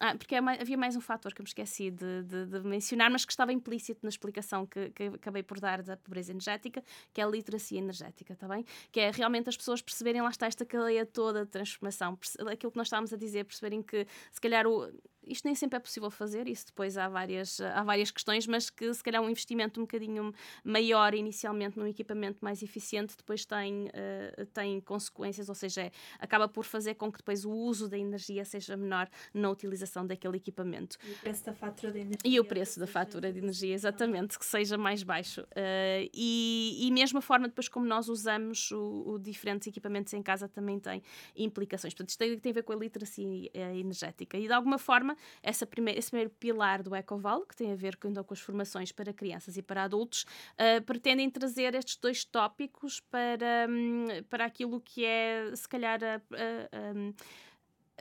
Ah, porque é havia mais um fator que eu me esqueci de, de, mencionar, mas que estava implícito na explicação que, que acabei por dar da pobreza energética, que é a literacia energética, está bem? Que é realmente as pessoas perceberem, lá está esta cadeia toda de transformação, aquilo que nós estávamos a dizer, perceberem que se calhar o, isto nem sempre é possível fazer, isso depois há várias, há várias questões, mas que se calhar um investimento um bocadinho maior inicialmente num equipamento mais eficiente depois tem, uh, tem consequências, ou seja, é, acaba por fazer com que depois o uso da energia seja menor na utilização daquele equipamento. E o preço da fatura de energia. E o preço da fatura de energia, exatamente, que seja mais baixo. Uh, e, e mesmo a forma depois como nós usamos o, o, diferentes equipamentos em casa também tem implicações. Portanto, isto tem, tem a ver com a literacia eh, energética. E de alguma forma essa esse primeiro pilar do Ecoval, que tem a ver então, com as formações para crianças e para adultos, uh, pretendem trazer estes dois tópicos para, um, para aquilo que é, se calhar, a, a, a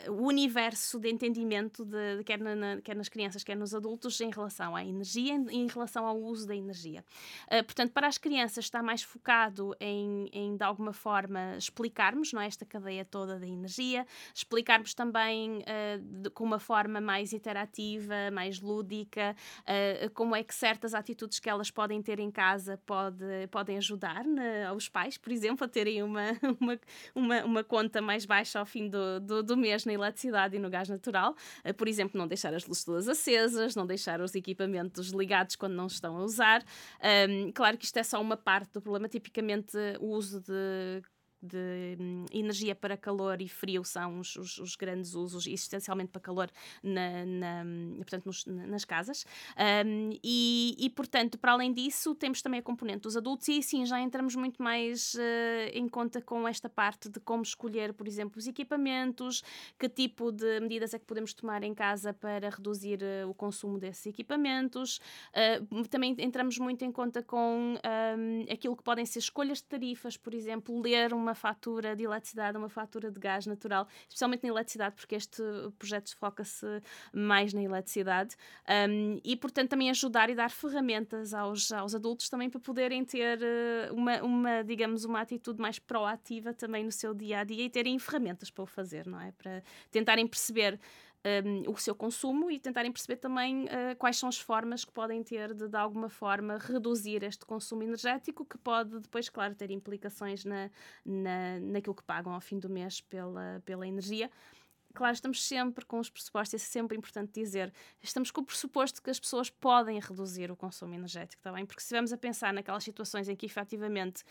o universo de entendimento, de, de quer, na, quer, nas crianças, quer nos adultos, em relação à energia, em, em relação ao uso da energia. Uh, portanto, para as crianças está mais focado em, em, de alguma forma, explicarmos não é, esta cadeia toda da energia, explicarmos também uh, de, com uma forma mais interativa, mais lúdica, uh, como é que certas atitudes que elas podem ter em casa pode, podem ajudar né, aos pais, por exemplo, a terem uma, uma, uma, uma, conta mais baixa ao fim do, do, do mês na eletricidade e no gás natural. Eh, por exemplo, não deixar as luzes todas acesas, não deixar os equipamentos ligados quando não estão a usar. Claro que isto é só uma parte do problema. Tipicamente, o uso de de hum, energia para calor e frio são os, os, os grandes usos, essencialmente para calor na, na portanto, nos, nas casas. Um, e, e, portanto, para além disso, temos também a componente dos adultos, e sim, já entramos muito mais uh, em conta com esta parte de como escolher, por exemplo, os equipamentos, que tipo de medidas é que podemos tomar em casa para reduzir uh, o consumo desses equipamentos. Uh, também entramos muito em conta com um, aquilo que podem ser escolhas de tarifas, por exemplo, ler uma uma fatura de eletricidade, uma fatura de gás natural, especialmente na eletricidade, porque este projeto foca-se mais na eletricidade, um, e portanto também ajudar e dar ferramentas aos, aos adultos também para poderem ter uh, uma, uma, digamos, uma atitude mais proativa também no seu dia a dia e terem ferramentas para o fazer, não é? Para tentarem perceber um, o seu consumo e tentarem perceber também uh, quais são as formas que podem ter de, de alguma forma, reduzir este consumo energético, que pode depois, claro, ter implicações na, na, naquilo que pagam ao fim do mês pela, pela energia claro, estamos sempre com os pressupostos, é sempre importante dizer, estamos com o pressuposto que as pessoas podem reduzir o consumo energético, está bem? Porque se estivermos a pensar naquelas situações em que efetivamente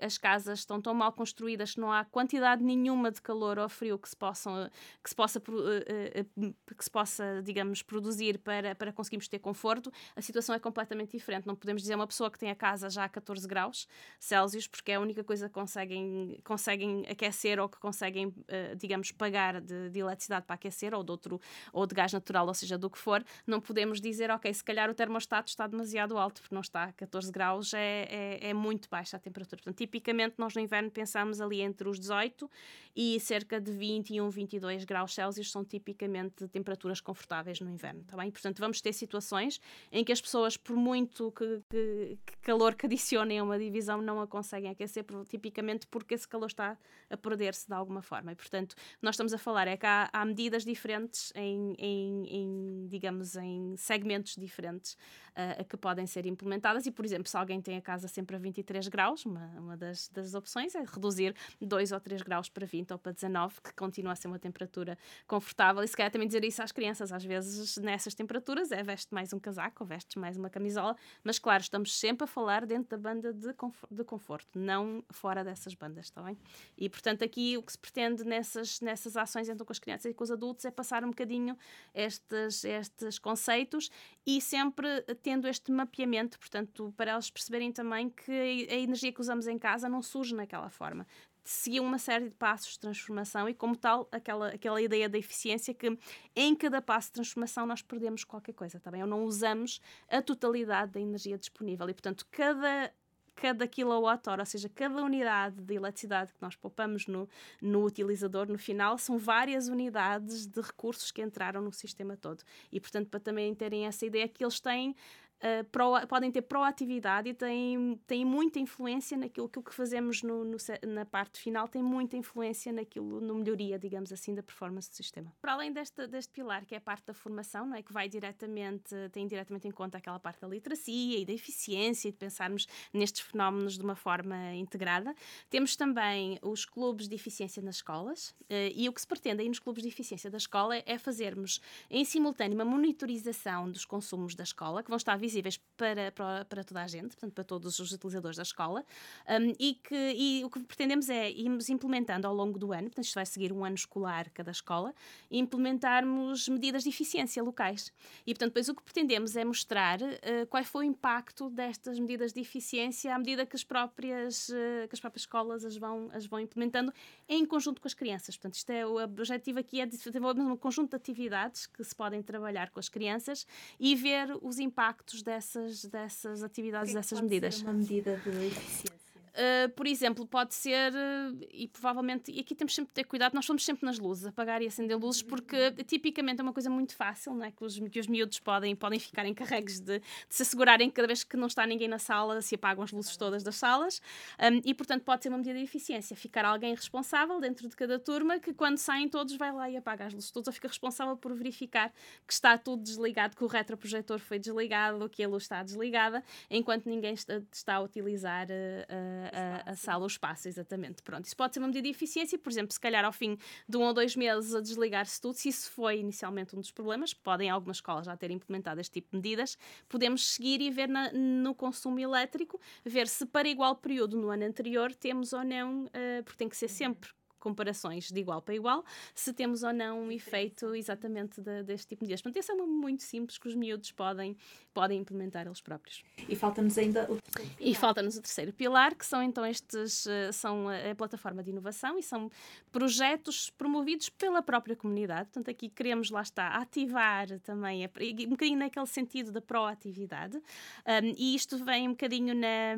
as casas estão tão mal construídas que não há quantidade nenhuma de calor ou frio que se, possam, que se, possa, que se possa, digamos, produzir para, para conseguirmos ter conforto, a situação é completamente diferente. Não podemos dizer uma pessoa que tem a casa já a 14 graus Celsius, porque é a única coisa que conseguem, conseguem aquecer ou que conseguem, digamos, pagar de, de eletricidade para aquecer ou de outro ou de gás natural, ou seja, do que for, não podemos dizer, ok, se calhar o termostato está demasiado alto, porque não está a 14 graus, é, é, é muito baixa a temperatura. Portanto, tipicamente nós no inverno pensamos ali entre os 18 e cerca de 21, 22 graus Celsius são tipicamente temperaturas confortáveis no inverno, tá bem? Portanto, vamos ter situações em que as pessoas, por muito que, que, que calor que adicionem a uma divisão, não a conseguem aquecer, tipicamente porque esse calor está a perder-se de alguma forma. E, portanto, nós estamos a falar é que há, há medidas diferentes em, em, em, digamos, em segmentos diferentes uh, que podem ser implementadas. E, por exemplo, se alguém tem a casa sempre a 23 graus, uma, uma das, das opções é reduzir 2 ou 3 graus para 20 ou para 19, que continua a ser uma temperatura confortável. E se calhar também dizer isso às crianças, às vezes nessas temperaturas é veste mais um casaco veste mais uma camisola, mas claro, estamos sempre a falar dentro da banda de, conforto, de conforto não fora dessas bandas, está bem? E portanto, aqui o que se pretende nessas, nessas ações então com as crianças e com os adultos é passar um bocadinho estes, estes conceitos e sempre tendo este mapeamento, portanto, para eles perceberem também que a energia que usamos em casa não surge naquela forma seguir uma série de passos de transformação e, como tal, aquela, aquela ideia da eficiência que em cada passo de transformação nós perdemos qualquer coisa, tá bem? Ou não usamos a totalidade da energia disponível e, portanto, cada cada quilowatt-hora, ou seja, cada unidade de eletricidade que nós poupamos no, no utilizador, no final, são várias unidades de recursos que entraram no sistema todo. E, portanto, para também terem essa ideia que eles têm Uh, pro, podem ter proatividade e têm, têm muita influência naquilo que, que fazemos no, no, na parte final, tem muita influência naquilo, no melhoria, digamos assim, da performance do sistema. Para além deste, deste pilar, que é a parte da formação, não é? que vai diretamente, tem diretamente em conta aquela parte da literacia e da eficiência e de pensarmos nestes fenómenos de uma forma integrada, temos também os clubes de eficiência nas escolas uh, e o que se pretende aí nos clubes de eficiência da escola é fazermos em simultâneo uma monitorização dos consumos da escola, que vão estar visíveis para, para, para, toda a gente, portanto, para todos os utilizadores da escola, um, e, que, e o que pretendemos é irmos implementando ao longo do ano, portanto, isto vai seguir um ano escolar cada escola, implementarmos medidas de eficiência locais. E, portanto, depois o que pretendemos é mostrar uh, qual foi o impacto destas medidas de eficiência à medida que as próprias, uh, que as próprias escolas as vão, as vão implementando em conjunto com as crianças. Portanto, isto é, o objetivo aqui é desenvolver um conjunto de atividades que se podem trabalhar com as crianças e ver os impactos impactos dessas, dessas atividades, que é dessas medidas. uma medida de eficiência. Uh, por exemplo, pode ser, uh, e provavelmente, e aqui temos sempre de ter cuidado, nós somos sempre nas luzes, apagar e acender luzes, porque tipicamente é uma coisa muito fácil, não é? que, os, que os miúdos podem, podem ficar encarregues de, de se assegurarem que cada vez que não está ninguém na sala se apagam as luzes todas das salas, um, e portanto pode ser uma medida de eficiência, ficar alguém responsável dentro de cada turma que quando saem todos vai lá e apaga as luzes todas, ou fica responsável por verificar que está tudo desligado, que o retroprojetor foi desligado, que a luz está desligada, enquanto ninguém está, está a utilizar. Uh, a, a, sala, o espaço, exatamente. Pronto, isso pode ser uma medida de eficiência, por exemplo, se calhar ao fim de um ou dois meses a desligar-se tudo, se isso foi inicialmente um dos problemas, podem algumas escolas já ter implementado este tipo de medidas, podemos seguir e ver na, no consumo elétrico, ver se para igual período no ano anterior temos ou não, uh, porque tem que ser sempre comparações de igual para igual, se temos ou não um efeito exatamente de, deste tipo de medidas. Portanto, esse é uma muito simples que os miúdos podem, podem implementar eles próprios. E falta-nos ainda o terceiro pilar. E falta-nos o terceiro pilar, que são então estes, eh, são a plataforma de inovação e são projetos promovidos pela própria comunidade. Portanto, aqui queremos, lá está, ativar também, um bocadinho naquele sentido da proatividade. Um, e isto vem um bocadinho na,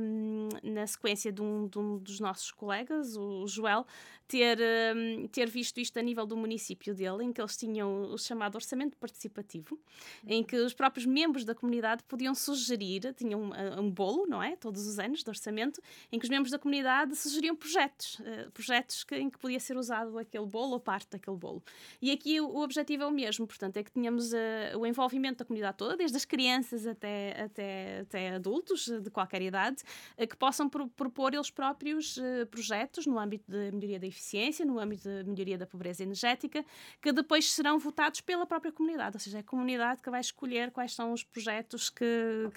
na sequência de um, de um dos nossos colegas, o Joel, ter, um, ter visto isto a nível do município dele, em que eles tinham o chamado orçamento participativo, em que os próprios membros da comunidade podiam sugerir, tinham um, uh, um bolo, não é? Todos os anos de orçamento, em que os membros da comunidade sugeriam projetos, uh, projetos que, em que podia ser usado aquele bolo ou parte daquele bolo. E aqui o, o objetivo é o mesmo, portanto, é que tenhamos uh, o envolvimento da comunidade toda, desde as crianças até, até, até adultos de qualquer idade, uh, que possam pro, propor eles próprios projetos no âmbito da melhoria da eficiência no âmbito da melhoria da pobreza energética, que depois serão votados pela própria comunidade, ou seja, é a comunidade que vai escolher quais são os projetos que,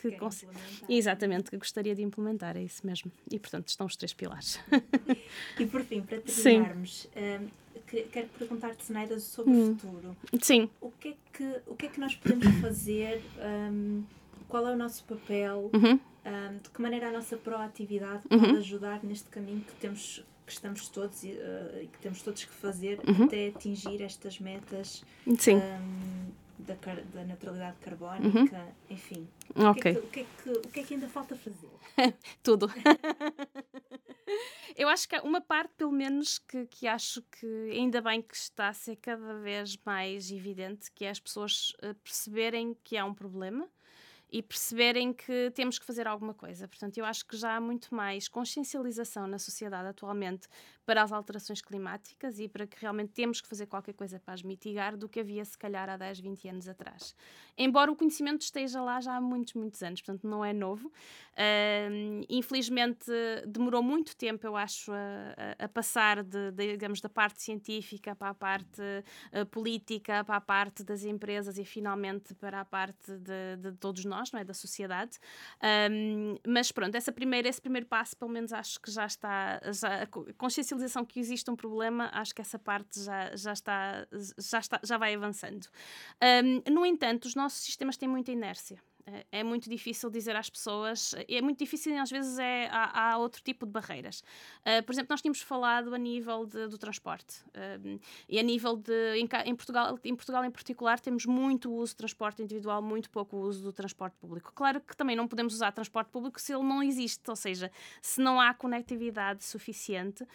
que, que exatamente que gostaria de implementar, é isso mesmo. E portanto estão os três pilares. e por fim, para terminarmos, um, quero perguntar-te, Zenaida, sobre hum. o futuro. Sim. O que é que, o que, é que nós podemos fazer? Um, qual é o nosso papel? Uhum. Um, de que maneira a nossa proatividade uhum. pode ajudar neste caminho que temos que estamos todos e uh, que temos todos que fazer uhum. até atingir estas metas Sim. da, da neutralidade carbónica, uhum. enfim. Okay. O, que é que, o, que é que, o que é que ainda falta fazer? Tudo. Eu acho que há uma parte, pelo menos, que, que acho que ainda bem que está a ser cada vez mais evidente, que é as pessoas uh, perceberem que há um problema e perceberem que temos que fazer alguma coisa. Portanto, eu acho que já há muito mais consciencialização na sociedade atualmente para as alterações climáticas e para que realmente temos que fazer qualquer coisa para as mitigar do que havia se calhar há 10, 20 anos atrás. Embora o conhecimento esteja lá já há muitos, muitos anos, portanto não é novo. Uh, infelizmente demorou muito tempo, eu acho, a, a passar de, de, digamos, da parte científica para a parte uh, política, para a parte das empresas e finalmente para a parte de, de todos nós, não é? Da sociedade. Mas pronto, essa primeira, esse primeiro passo, pelo menos acho que já está, já, a consciencialização que existe um problema, acho que essa parte já, já, está, já, está, já vai avançando. Um, no entanto, os nossos sistemas têm muita inércia. É, é muito difícil dizer às pessoas, é muito difícil, às vezes é, há, há outro tipo de barreiras. Uh, por exemplo, nós tínhamos falado a nível de, do transporte uh, e a nível de. Em, em, Portugal, em Portugal, em particular, temos muito uso de transporte individual, muito pouco uso do transporte público. Claro que também não podemos usar transporte público se ele não existe, ou seja, se não há conectividade suficiente, uh,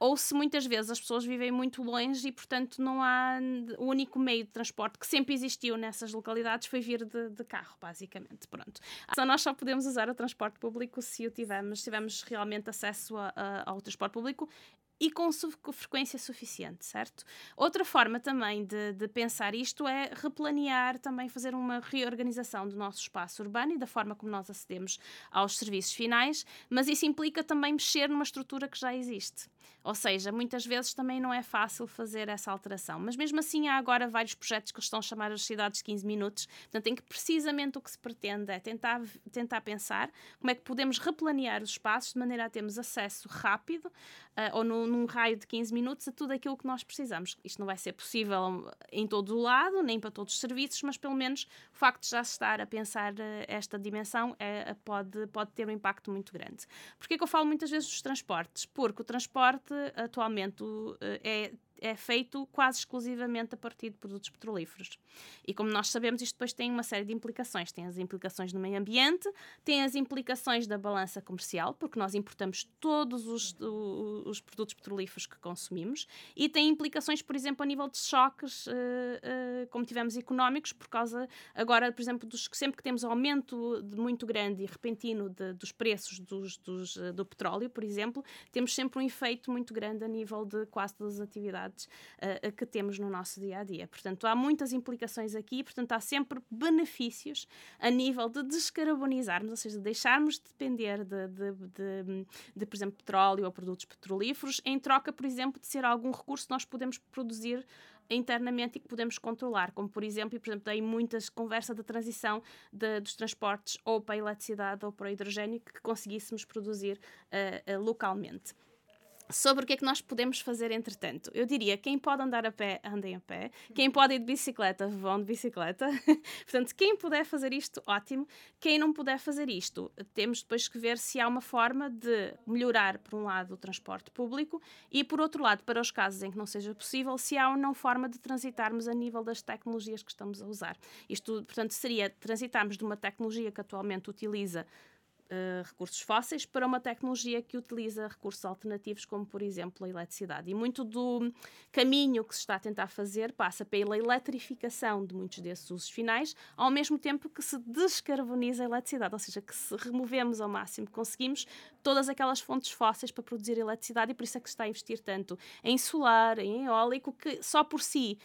ou se muitas vezes as pessoas vivem muito longe e, portanto, não há. O único meio de transporte que sempre existiu nessas localidades foi vir de, de carro, basicamente basicamente. Pronto. Só nós só podemos usar o transporte público se o tivermos, se tivermos realmente acesso a, a, ao transporte público e com, frequência suficiente, certo? Outra forma também de, de, pensar isto é replanear, também fazer uma reorganização do nosso espaço urbano e da forma como nós acedemos aos serviços finais, mas isso implica também mexer numa estrutura que já existe. Ou seja, muitas vezes também não é fácil fazer essa alteração. Mas mesmo assim, há agora vários projetos que estão a chamar as cidades de 15 minutos. Portanto, em que precisamente o que se pretende é tentar, tentar pensar como é que podemos replanear os espaços de maneira a termos acesso rápido uh, ou no, num raio de 15 minutos a tudo aquilo que nós precisamos. Isto não vai ser possível em todo o lado, nem para todos os serviços, mas pelo menos o facto de já estar a pensar uh, esta dimensão é, pode, pode ter um impacto muito grande. Porquê que eu falo muitas vezes dos transportes? Porque o transporte atualmente é é feito quase exclusivamente a partir de produtos petrolíferos. E como nós sabemos, isto depois tem uma série de implicações. Tem as implicações no meio ambiente, tem as implicações da balança comercial, porque nós importamos todos os, os produtos petrolíferos que consumimos, e tem implicações, por exemplo, a nível de choques, uh, uh, como tivemos económicos, por causa, agora, por exemplo, dos, sempre que temos aumento muito grande e repentino de, dos preços dos, dos, do petróleo, por exemplo, temos sempre um efeito muito grande a nível de quase todas as atividades uh, que temos no nosso dia a dia. Portanto, há muitas implicações aqui, portanto, há sempre benefícios a nível de descarbonizarmos, ou seja, deixarmos de depender de, de, de, de, por exemplo, petróleo ou produtos petrolíferos, em troca, por exemplo, de ser algum recurso que nós podemos produzir internamente e que podemos controlar, como por exemplo, e por exemplo, daí muitas conversa da transição de, dos transportes ou para a eletricidade ou para o hidrogênio que conseguíssemos produzir uh, uh, localmente. Sobre o que é que nós podemos fazer entretanto. Eu diria, quem pode andar a pé, andem a pé. Quem pode ir de bicicleta, vão de bicicleta. Portanto, quem puder fazer isto, ótimo. Quem não puder fazer isto, temos depois que ver se há uma forma de melhorar, por um lado, o transporte público e, por outro lado, para os casos em que não seja possível, se há ou não forma de transitarmos a nível das tecnologias que estamos a usar. Isto, portanto, seria transitarmos de uma tecnologia que atualmente utiliza uh, recursos fósseis para uma tecnologia que utiliza recursos alternativos, como por exemplo a eletricidade. E muito do caminho que se está a tentar fazer passa pela eletrificação de muitos desses usos finais, ao mesmo tempo que se descarboniza a eletricidade, ou seja, que se removemos ao máximo que conseguimos todas aquelas fontes fósseis para produzir eletricidade, e por isso é que se está a investir tanto em solar, em eólico, que só por si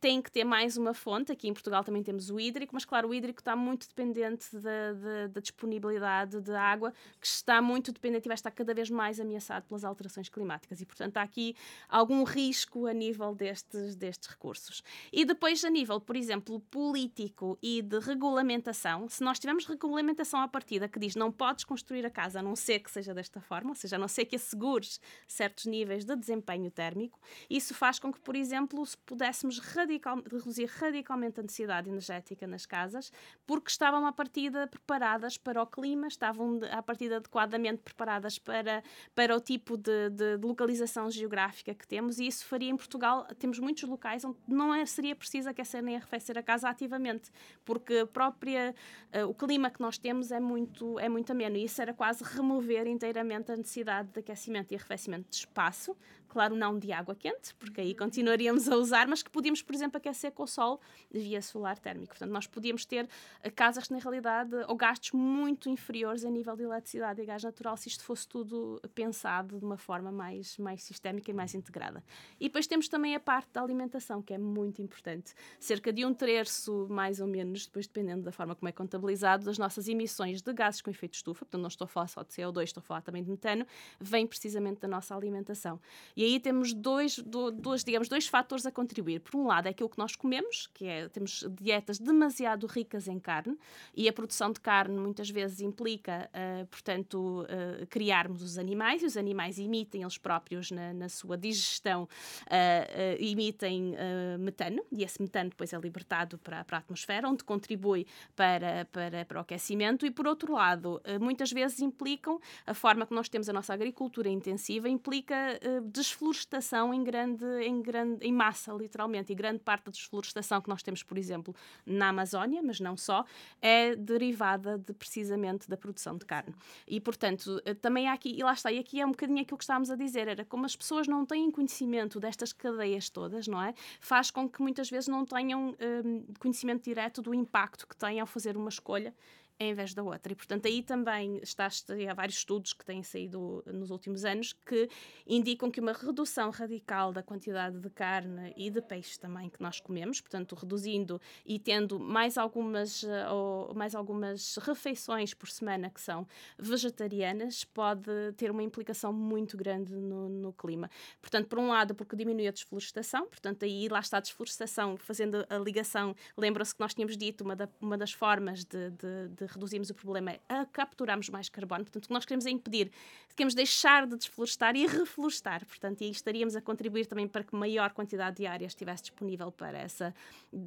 tem que ter mais uma fonte. Aqui em Portugal também temos o hídrico, mas claro, o hídrico está muito dependente da, da, da disponibilidade de água, que está muito dependente e vai estar cada vez mais ameaçado pelas alterações climáticas. E, portanto, há aqui algum risco a nível destes, destes recursos. E depois, a nível, por exemplo, político e de regulamentação, se nós tivermos regulamentação à partida que diz não podes construir a casa a não ser que seja desta forma, ou seja, a não ser que assegures certos níveis de desempenho térmico, isso faz com que, por exemplo, se pudéssemos radical, reduzir radicalmente a necessidade energética nas casas, porque estavam à partida preparadas para o clima, estavam à partida adequadamente preparadas para, para o tipo de, de, de localização geográfica que temos, e isso faria em Portugal, temos muitos locais onde não é, seria preciso aquecer nem arrefecer a casa ativamente, porque a própria, uh, o clima que nós temos é muito, é muito ameno, e isso era quase remover inteiramente a necessidade de aquecimento e arrefecimento de espaço, claro, não de água quente, porque aí continuaríamos a usar, mas que podíamos, por exemplo, aquecer com o sol via solar térmico. Portanto, nós podíamos ter eh, casas que, na realidade, ou gastos muito inferiores a nível de eletricidade e gás natural se isto fosse tudo pensado de uma forma mais, mais sistémica e mais integrada. E depois temos também a parte da alimentação, que é muito importante. Cerca de um terço, mais ou menos, depois dependendo da forma como é contabilizado, das nossas emissões de gases com efeito estufa, portanto, não estou a falar só de CO2, estou a falar também de metano, vem precisamente da nossa alimentação. E aí temos dois, dois, digamos, dois fatores a contribuir. Por um lado, é aquilo que nós comemos, que é temos dietas demasiado ricas em carne, e a produção de carne muitas vezes implica, uh, portanto, uh, criarmos os animais, e os animais emitem eles próprios na, na sua digestão, uh, emitem metano, e esse metano depois é libertado para, para a atmosfera, onde contribui para, para, para o aquecimento, e por outro lado, muitas vezes implicam, a forma que nós temos a nossa agricultura intensiva, implica uh, desflorestação em grande, em grande, em massa, literalmente. E grande parte da desflorestação que nós temos, por exemplo, na Amazónia, mas não só, é derivada de precisamente da produção de carne. E, portanto, eh, também há aqui, e lá está, e aqui é um bocadinho aquilo que estávamos a dizer, era como as pessoas não têm conhecimento destas cadeias todas, não é? Faz com que muitas vezes não tenham um, conhecimento direto do impacto que têm ao fazer uma escolha em vez da outra. E, portanto, aí também está, há vários estudos que têm saído nos últimos anos que indicam que uma redução radical da quantidade de carne e de peixe também que nós comemos, portanto, reduzindo e tendo mais algumas, eh, ou mais algumas refeições por semana que são vegetarianas, pode ter uma implicação muito grande no, no clima. Portanto, por um lado, porque diminui a desflorestação, portanto, aí lá está a desflorestação, fazendo a ligação, lembram-se que nós tínhamos dito, uma, da, uma das formas de, de, de reduzirmos o problema a capturarmos mais carbono. Portanto, o que nós queremos é impedir, queremos deixar de desflorestar e reflorestar. Portanto, e estaríamos a contribuir também para que maior quantidade de área estivesse disponível para essa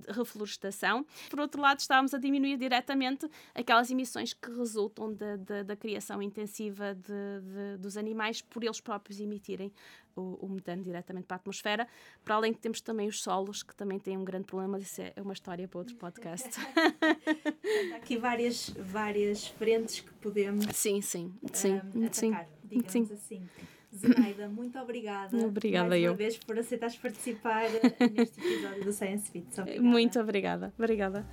reflorestação. Por outro lado, estávamos a diminuir diretamente aquelas emissões que resultam da, da, da criação intensiva de, de, dos animais por eles próprios emitirem o, o, metano diretamente para a atmosfera, para além que temos também os solos, que também têm um grande problema, mas isso é uma história para outro podcast. Há aqui várias, várias frentes que podemos sim, sim, sim, um, atacar, sim, sim. assim. Zenaida, muito obrigada. Obrigada mais eu. uma vez por aceitares participar neste episódio do Science Fit. Muito obrigada. Obrigada.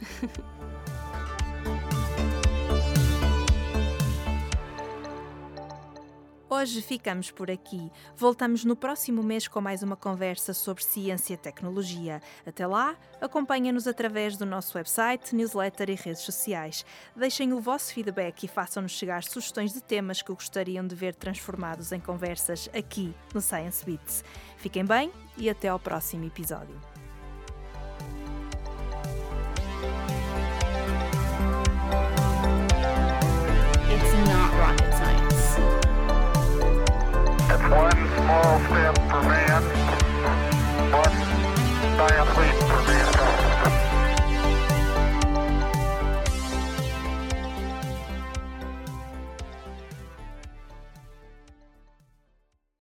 Hoje ficamos por aqui. Voltamos no próximo mês com mais uma conversa sobre ciência e tecnologia. Até lá, acompanha-nos através do nosso website, newsletter e redes sociais. Deixem o vosso feedback e façam-nos chegar sugestões de temas que gostariam de ver transformados em conversas aqui no Science Beats. Fiquem bem e até ao próximo episódio. small step for man, one giant leap.